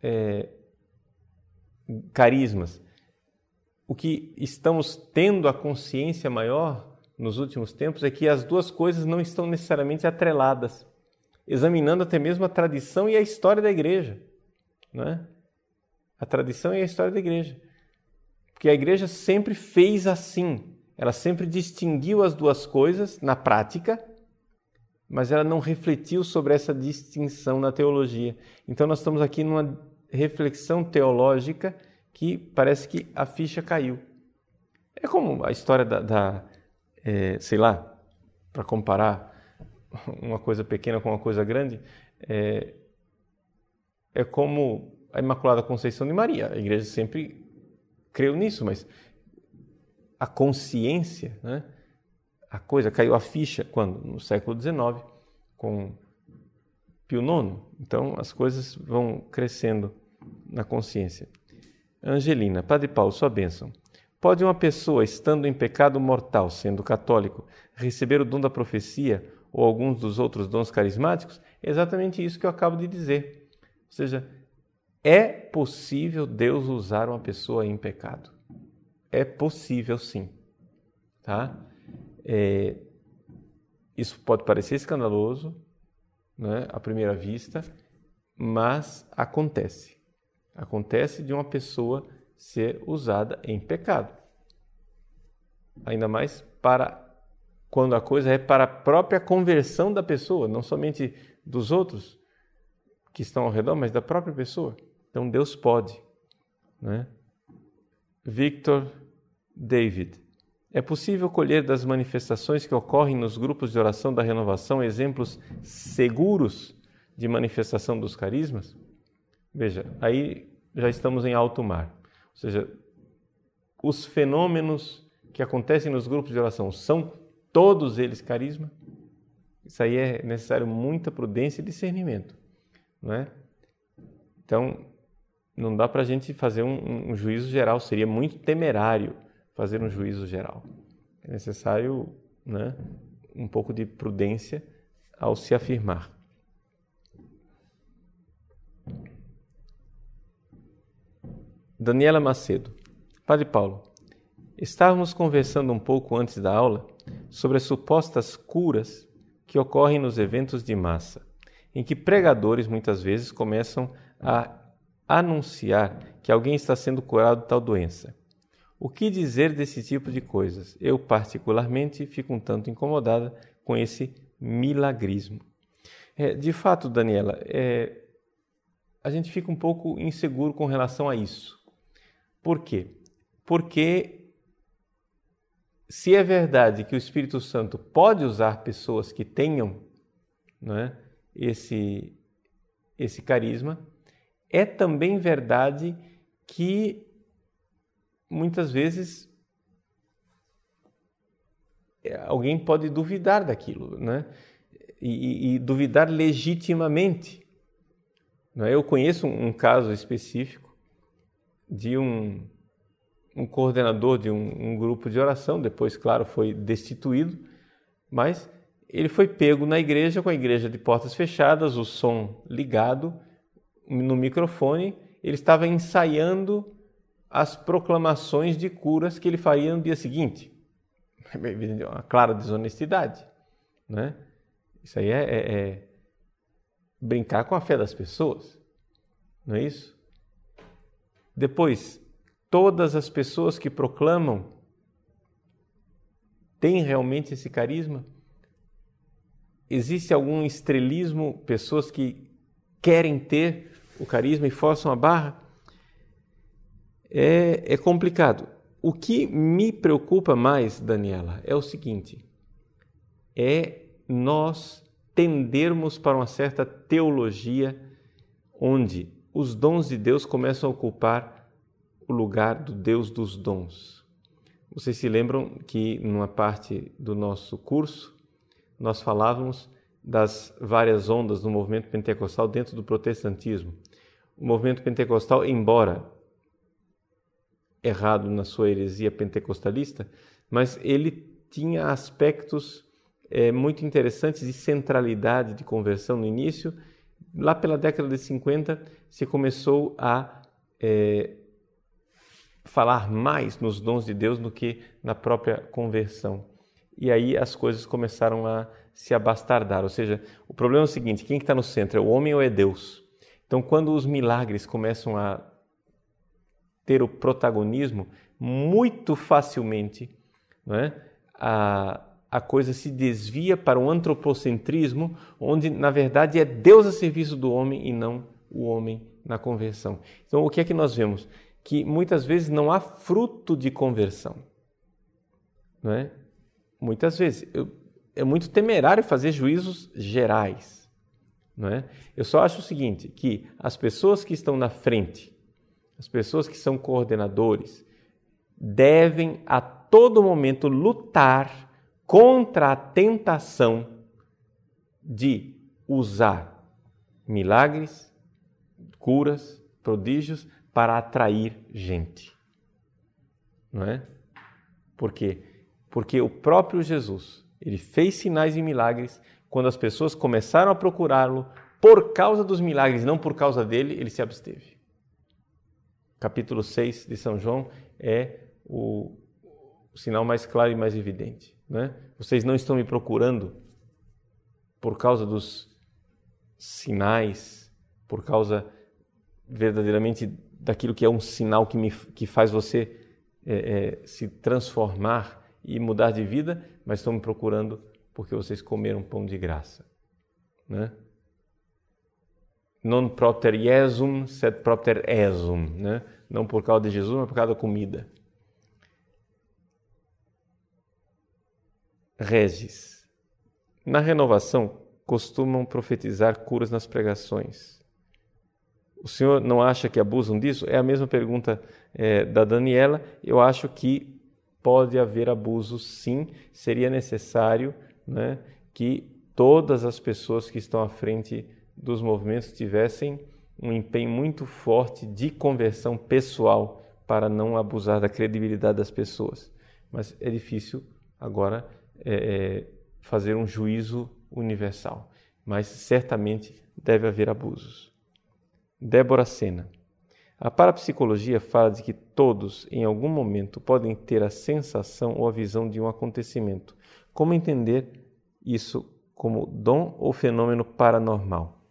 [SPEAKER 1] é, carismas. O que estamos tendo a consciência maior nos últimos tempos é que as duas coisas não estão necessariamente atreladas, examinando até mesmo a tradição e a história da igreja. Né? A tradição e a história da igreja. Porque a igreja sempre fez assim. Ela sempre distinguiu as duas coisas na prática, mas ela não refletiu sobre essa distinção na teologia. Então nós estamos aqui numa reflexão teológica que parece que a ficha caiu. É como a história da, da é, sei lá, para comparar uma coisa pequena com uma coisa grande, é, é como a Imaculada Conceição de Maria. A igreja sempre creu nisso, mas a consciência, né? a coisa caiu a ficha quando? No século XIX, com Pio IX. Então as coisas vão crescendo na consciência. Angelina, Padre Paulo, sua bênção. Pode uma pessoa, estando em pecado mortal, sendo católico, receber o dom da profecia ou alguns dos outros dons carismáticos? Exatamente isso que eu acabo de dizer. Ou seja, é possível Deus usar uma pessoa em pecado. É possível sim. Tá? É, isso pode parecer escandaloso né, à primeira vista, mas acontece. Acontece de uma pessoa ser usada em pecado. Ainda mais para quando a coisa é para a própria conversão da pessoa, não somente dos outros que estão ao redor, mas da própria pessoa. Então Deus pode. Né? Victor David. É possível colher das manifestações que ocorrem nos grupos de oração da renovação exemplos seguros de manifestação dos carismas? Veja, aí já estamos em alto mar. Ou seja, os fenômenos que acontecem nos grupos de oração são todos eles carisma? Isso aí é necessário muita prudência e discernimento, não é? Então, não dá para a gente fazer um, um, juízo geral, seria muito temerário fazer um juízo geral. É necessário né, um pouco de prudência ao se afirmar. Daniela Macedo. Padre Paulo, estávamos conversando um pouco antes da aula sobre as supostas curas que ocorrem nos eventos de massa, em que pregadores muitas vezes começam a anunciar que alguém está sendo curado de tal doença. O que dizer desse tipo de coisas? Eu, particularmente, fico um tanto incomodada com esse milagrismo. É, de fato, Daniela, é, a gente fica um pouco inseguro com relação a isso. Por quê? Porque se é verdade que o Espírito Santo pode usar pessoas que tenham né, esse, esse carisma, é também verdade que muitas vezes alguém pode duvidar daquilo, né? E, e, duvidar legitimamente. Né? Eu conheço um caso específico de um, um coordenador de um, um grupo de oração, depois, claro, foi destituído, mas ele foi pego na igreja com a igreja de portas fechadas, o som ligado no microfone, ele estava ensaiando as proclamações de curas que ele faria no dia seguinte. <laughs> Uma clara desonestidade, né? Isso aí é, é, é brincar com a fé das pessoas, não é isso? Depois, todas as pessoas que proclamam têm realmente esse carisma? Existe algum estrelismo, pessoas que querem ter o carisma e forçam a barra? É, é complicado. O que me preocupa mais, Daniela, é o seguinte: é nós tendermos para uma certa teologia onde os dons de Deus começam a ocupar o lugar do Deus dos dons. Vocês se lembram que numa parte do nosso curso nós falávamos das várias ondas do movimento pentecostal dentro do protestantismo. O movimento pentecostal, embora errado na sua heresia pentecostalista, mas ele tinha aspectos é, muito interessantes de centralidade de conversão no início. Lá pela década de 50 se começou a é, falar mais nos dons de Deus do que na própria conversão. E aí as coisas começaram a se abastardar. Ou seja, o problema é o seguinte: quem está no centro é o homem ou é Deus? Então, quando os milagres começam a ter o protagonismo, muito facilmente é? a, a coisa se desvia para um antropocentrismo, onde na verdade é Deus a serviço do homem e não o homem na conversão. Então, o que é que nós vemos? Que muitas vezes não há fruto de conversão. Não é? Muitas vezes. Eu, é muito temerário fazer juízos gerais. Não é? Eu só acho o seguinte, que as pessoas que estão na frente, as pessoas que são coordenadores, devem a todo momento lutar contra a tentação de usar milagres, curas, prodígios para atrair gente. Não é? Por quê? Porque o próprio Jesus, ele fez sinais e milagres quando as pessoas começaram a procurá-lo por causa dos milagres, não por causa dele, ele se absteve. Capítulo 6 de São João é o, o sinal mais claro e mais evidente. Né? Vocês não estão me procurando por causa dos sinais, por causa verdadeiramente daquilo que é um sinal que, me, que faz você é, é, se transformar e mudar de vida, mas estão me procurando porque vocês comeram pão de graça. Né? Non propter Jesum, sed propter esum. Né? Não por causa de Jesus, mas por causa da comida. Regis. Na renovação, costumam profetizar curas nas pregações. O senhor não acha que abusam disso? É a mesma pergunta é, da Daniela. Eu acho que pode haver abuso, sim. Seria necessário né, que todas as pessoas que estão à frente dos movimentos tivessem um empenho muito forte de conversão pessoal para não abusar da credibilidade das pessoas. Mas é difícil agora é, é, fazer um juízo universal, mas certamente deve haver abusos. Débora Sena. A parapsicologia fala de que todos, em algum momento, podem ter a sensação ou a visão de um acontecimento. Como entender isso como dom ou fenômeno paranormal?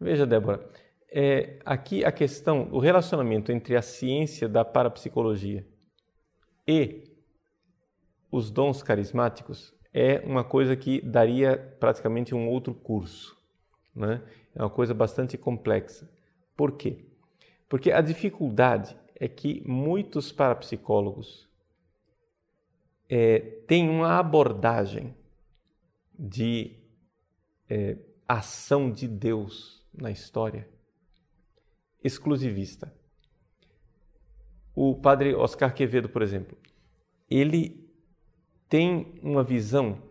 [SPEAKER 1] Veja, Débora, é, aqui a questão, o relacionamento entre a ciência da parapsicologia e os dons carismáticos é uma coisa que daria praticamente um outro curso. Né? É uma coisa bastante complexa. Por quê? Porque a dificuldade é que muitos parapsicólogos é, têm uma abordagem de é, ação de Deus na história exclusivista. O padre Oscar Quevedo, por exemplo, ele tem uma visão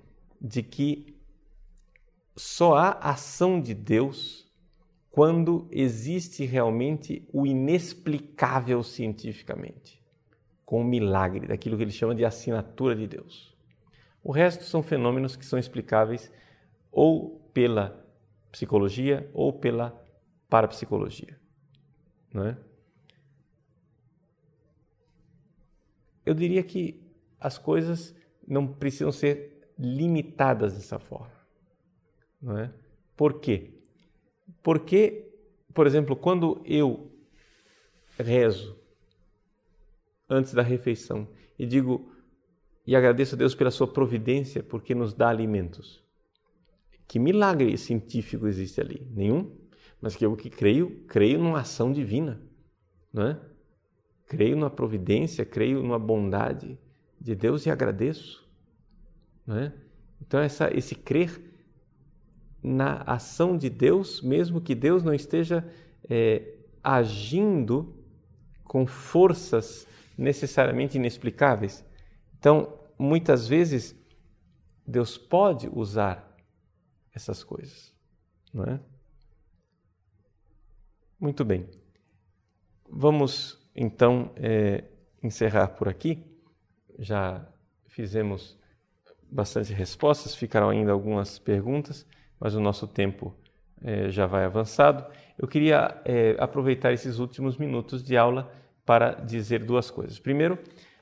[SPEAKER 1] de que só há ação de Deus quando existe realmente o inexplicável cientificamente, com o milagre, daquilo que ele chama de assinatura de Deus. O resto são fenômenos que são explicáveis ou pela psicologia ou pela parapsicologia. Não é? Eu diria que as coisas não precisam ser limitadas dessa forma. Não é? Por quê? Porque, por exemplo, quando eu rezo antes da refeição e digo e agradeço a Deus pela sua providência porque nos dá alimentos. Que milagre científico existe ali? Nenhum. Mas que eu que creio, creio numa ação divina, não é? Creio numa providência, creio numa bondade de Deus e agradeço. Né? Então, essa, esse crer na ação de Deus, mesmo que Deus não esteja é, agindo com forças necessariamente inexplicáveis. Então, muitas vezes, Deus pode usar essas coisas, não é? Muito bem. Vamos então é, encerrar por aqui. Já fizemos bastante respostas, ficaram ainda algumas perguntas, mas o nosso tempo é, já vai avançado. Eu queria é, aproveitar esses últimos minutos de aula para dizer duas coisas. Primeiro,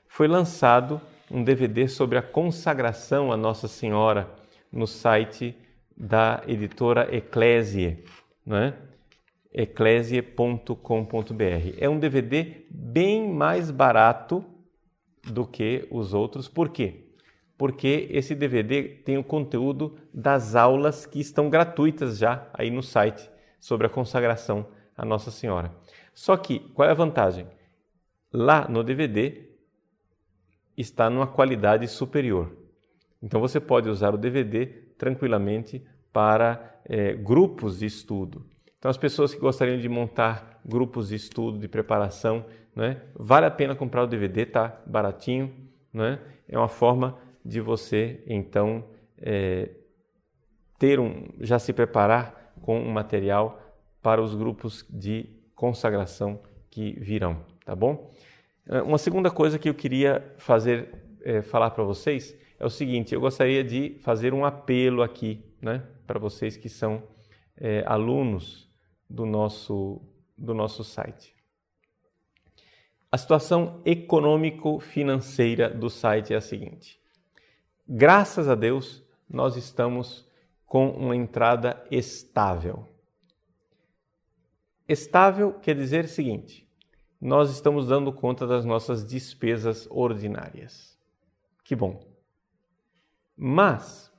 [SPEAKER 1] foi lançado um DVD sobre a consagração a Nossa Senhora no site da editora Eclésie, é? eclésie.com.br. É um DVD bem mais barato do que os outros. Por quê? Porque esse DVD tem o conteúdo das aulas que estão gratuitas já aí no site sobre a consagração a Nossa Senhora. Só que qual é a vantagem? Lá no DVD está numa qualidade superior. Então você pode usar o DVD tranquilamente para é, grupos de estudo. Então as pessoas que gostariam de montar grupos de estudo, de preparação, né, vale a pena comprar o DVD, tá baratinho, né? É uma forma de você então é, ter um, já se preparar com um material para os grupos de consagração que virão, tá bom? É, uma segunda coisa que eu queria fazer, é, falar para vocês é o seguinte: eu gostaria de fazer um apelo aqui, né, para vocês que são é, alunos do nosso do nosso site. A situação econômico-financeira do site é a seguinte: graças a Deus, nós estamos com uma entrada estável. Estável quer dizer o seguinte: nós estamos dando conta das nossas despesas ordinárias. Que bom. Mas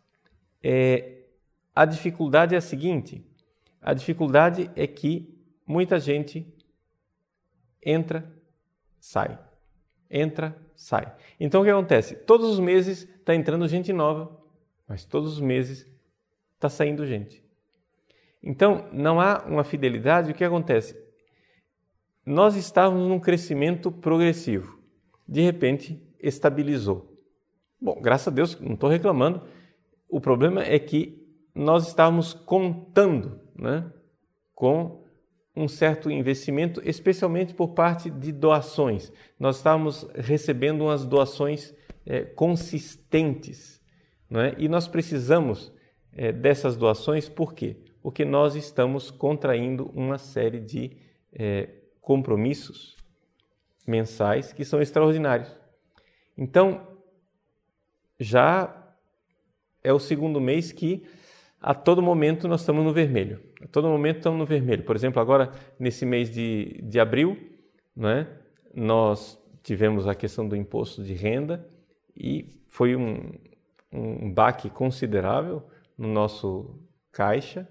[SPEAKER 1] é, a dificuldade é a seguinte: a dificuldade é que muita gente entra, sai, entra, sai. Então o que acontece? Todos os meses está entrando gente nova, mas todos os meses está saindo gente. Então não há uma fidelidade. O que acontece? Nós estávamos num crescimento progressivo. De repente, estabilizou. Bom, graças a Deus, não estou reclamando. O problema é que nós estávamos contando né, com um certo investimento, especialmente por parte de doações. Nós estávamos recebendo umas doações é, consistentes. Né? E nós precisamos é, dessas doações, por quê? Porque nós estamos contraindo uma série de é, compromissos mensais que são extraordinários. Então, já é o segundo mês que a todo momento nós estamos no vermelho. A todo momento estamos no vermelho. Por exemplo, agora nesse mês de, de abril, é? nós tivemos a questão do imposto de renda e foi um, um baque considerável no nosso caixa,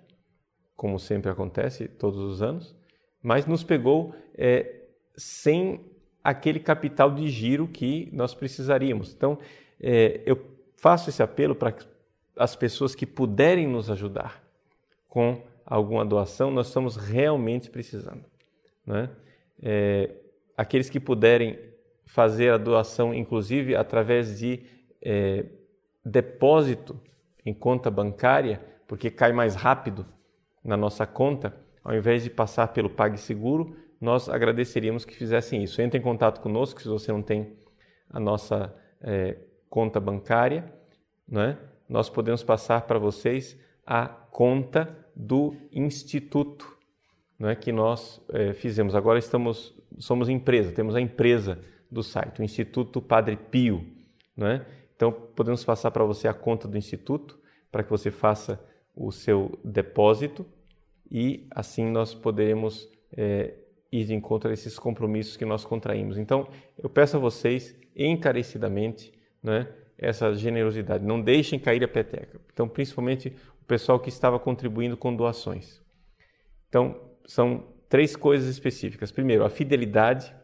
[SPEAKER 1] como sempre acontece todos os anos mas nos pegou é, sem aquele capital de giro que nós precisaríamos. Então, é, eu faço esse apelo para as pessoas que puderem nos ajudar com alguma doação, nós estamos realmente precisando. Né? É, aqueles que puderem fazer a doação, inclusive através de é, depósito em conta bancária, porque cai mais rápido na nossa conta, ao invés de passar pelo PagSeguro, nós agradeceríamos que fizessem isso. Entre em contato conosco se você não tem a nossa é, conta bancária, né? nós podemos passar para vocês a conta do Instituto né? que nós é, fizemos. Agora estamos, somos empresa, temos a empresa do site, o Instituto Padre Pio. Né? Então, podemos passar para você a conta do Instituto para que você faça o seu depósito e assim nós poderemos é, ir de encontro a esses compromissos que nós contraímos. Então, eu peço a vocês encarecidamente né, essa generosidade. Não deixem cair a peteca. Então, principalmente o pessoal que estava contribuindo com doações. Então, são três coisas específicas. Primeiro, a fidelidade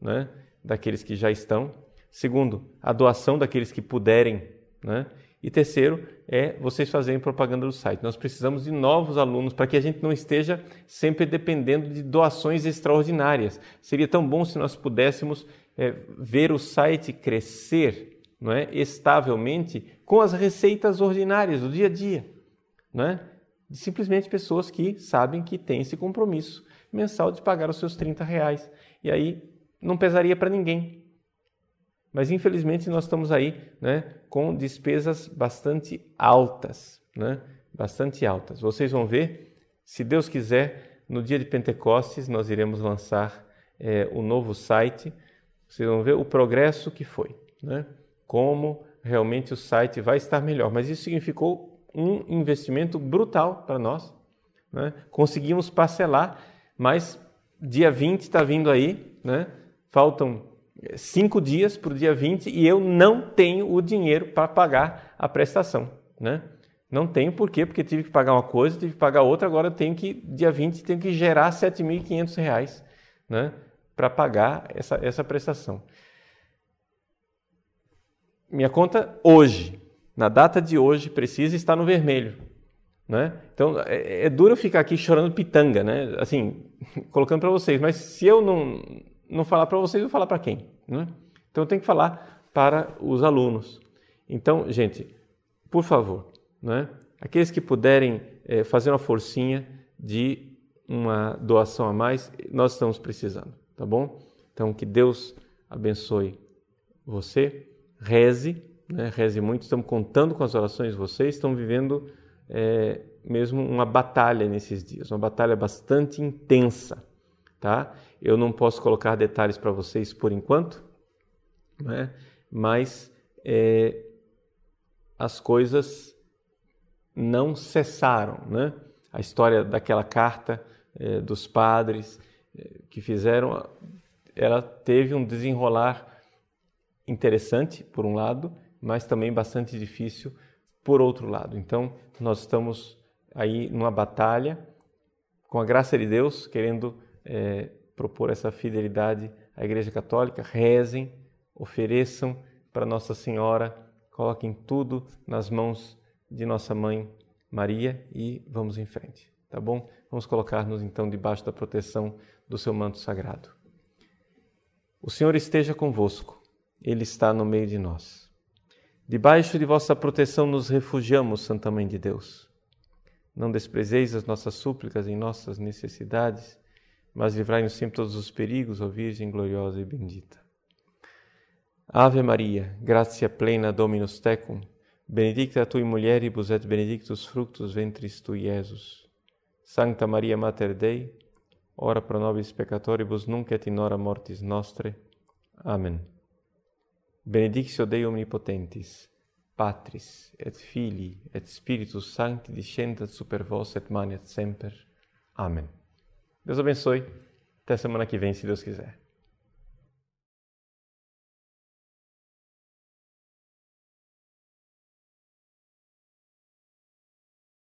[SPEAKER 1] né, daqueles que já estão. Segundo, a doação daqueles que puderem. Né? E terceiro é vocês fazerem propaganda do site. Nós precisamos de novos alunos para que a gente não esteja sempre dependendo de doações extraordinárias. Seria tão bom se nós pudéssemos é, ver o site crescer não é, estavelmente com as receitas ordinárias do dia a dia. Não é? Simplesmente pessoas que sabem que têm esse compromisso mensal de pagar os seus 30 reais. E aí não pesaria para ninguém. Mas infelizmente nós estamos aí né, com despesas bastante altas. Né? Bastante altas. Vocês vão ver, se Deus quiser, no dia de Pentecostes nós iremos lançar é, o novo site. Vocês vão ver o progresso que foi. Né? Como realmente o site vai estar melhor. Mas isso significou um investimento brutal para nós. Né? Conseguimos parcelar, mas dia 20 está vindo aí, né? faltam cinco dias para o dia 20 e eu não tenho o dinheiro para pagar a prestação. Né? Não tenho por quê? Porque tive que pagar uma coisa, tive que pagar outra, agora tenho que, dia 20, tenho que gerar R$ 7.500 né? para pagar essa, essa prestação. Minha conta hoje, na data de hoje, precisa estar no vermelho. Né? Então é, é duro eu ficar aqui chorando pitanga, né? assim, <laughs> colocando para vocês, mas se eu não, não falar para vocês, eu vou falar para quem? Né? Então eu tenho que falar para os alunos. Então, gente, por favor, né? aqueles que puderem é, fazer uma forcinha de uma doação a mais, nós estamos precisando, tá bom? Então que Deus abençoe você, reze, né? reze muito, estamos contando com as orações de vocês, estão vivendo é, mesmo uma batalha nesses dias, uma batalha bastante intensa, tá? Eu não posso colocar detalhes para vocês por enquanto, né? mas é, as coisas não cessaram, né? A história daquela carta é, dos padres é, que fizeram, ela teve um desenrolar interessante por um lado, mas também bastante difícil por outro lado. Então, nós estamos aí numa batalha, com a graça de Deus, querendo é, propor essa fidelidade à Igreja Católica. Rezem, ofereçam para Nossa Senhora, coloquem tudo nas mãos de Nossa Mãe Maria e vamos em frente, tá bom? Vamos colocar-nos então debaixo da proteção do seu manto sagrado. O Senhor esteja convosco, Ele está no meio de nós. Debaixo de vossa proteção nos refugiamos, Santa Mãe de Deus. Não desprezeis as nossas súplicas em nossas necessidades, mas livrai-nos sempre todos os perigos, ó Virgem gloriosa e bendita. Ave Maria, gratia plena Dominus tecum, benedicta tui mulieribus et benedictus fructus ventris tui, Iesus. Sancta Maria Mater Dei, ora pro nobis peccatoribus nunc et in hora mortis nostre. Amen. Benedictio Dei omnipotentis, Patris et Filii et Spiritus Sancti descendat super vos et manet semper. Amém. Deus abençoe. Até semana que vem, se Deus quiser.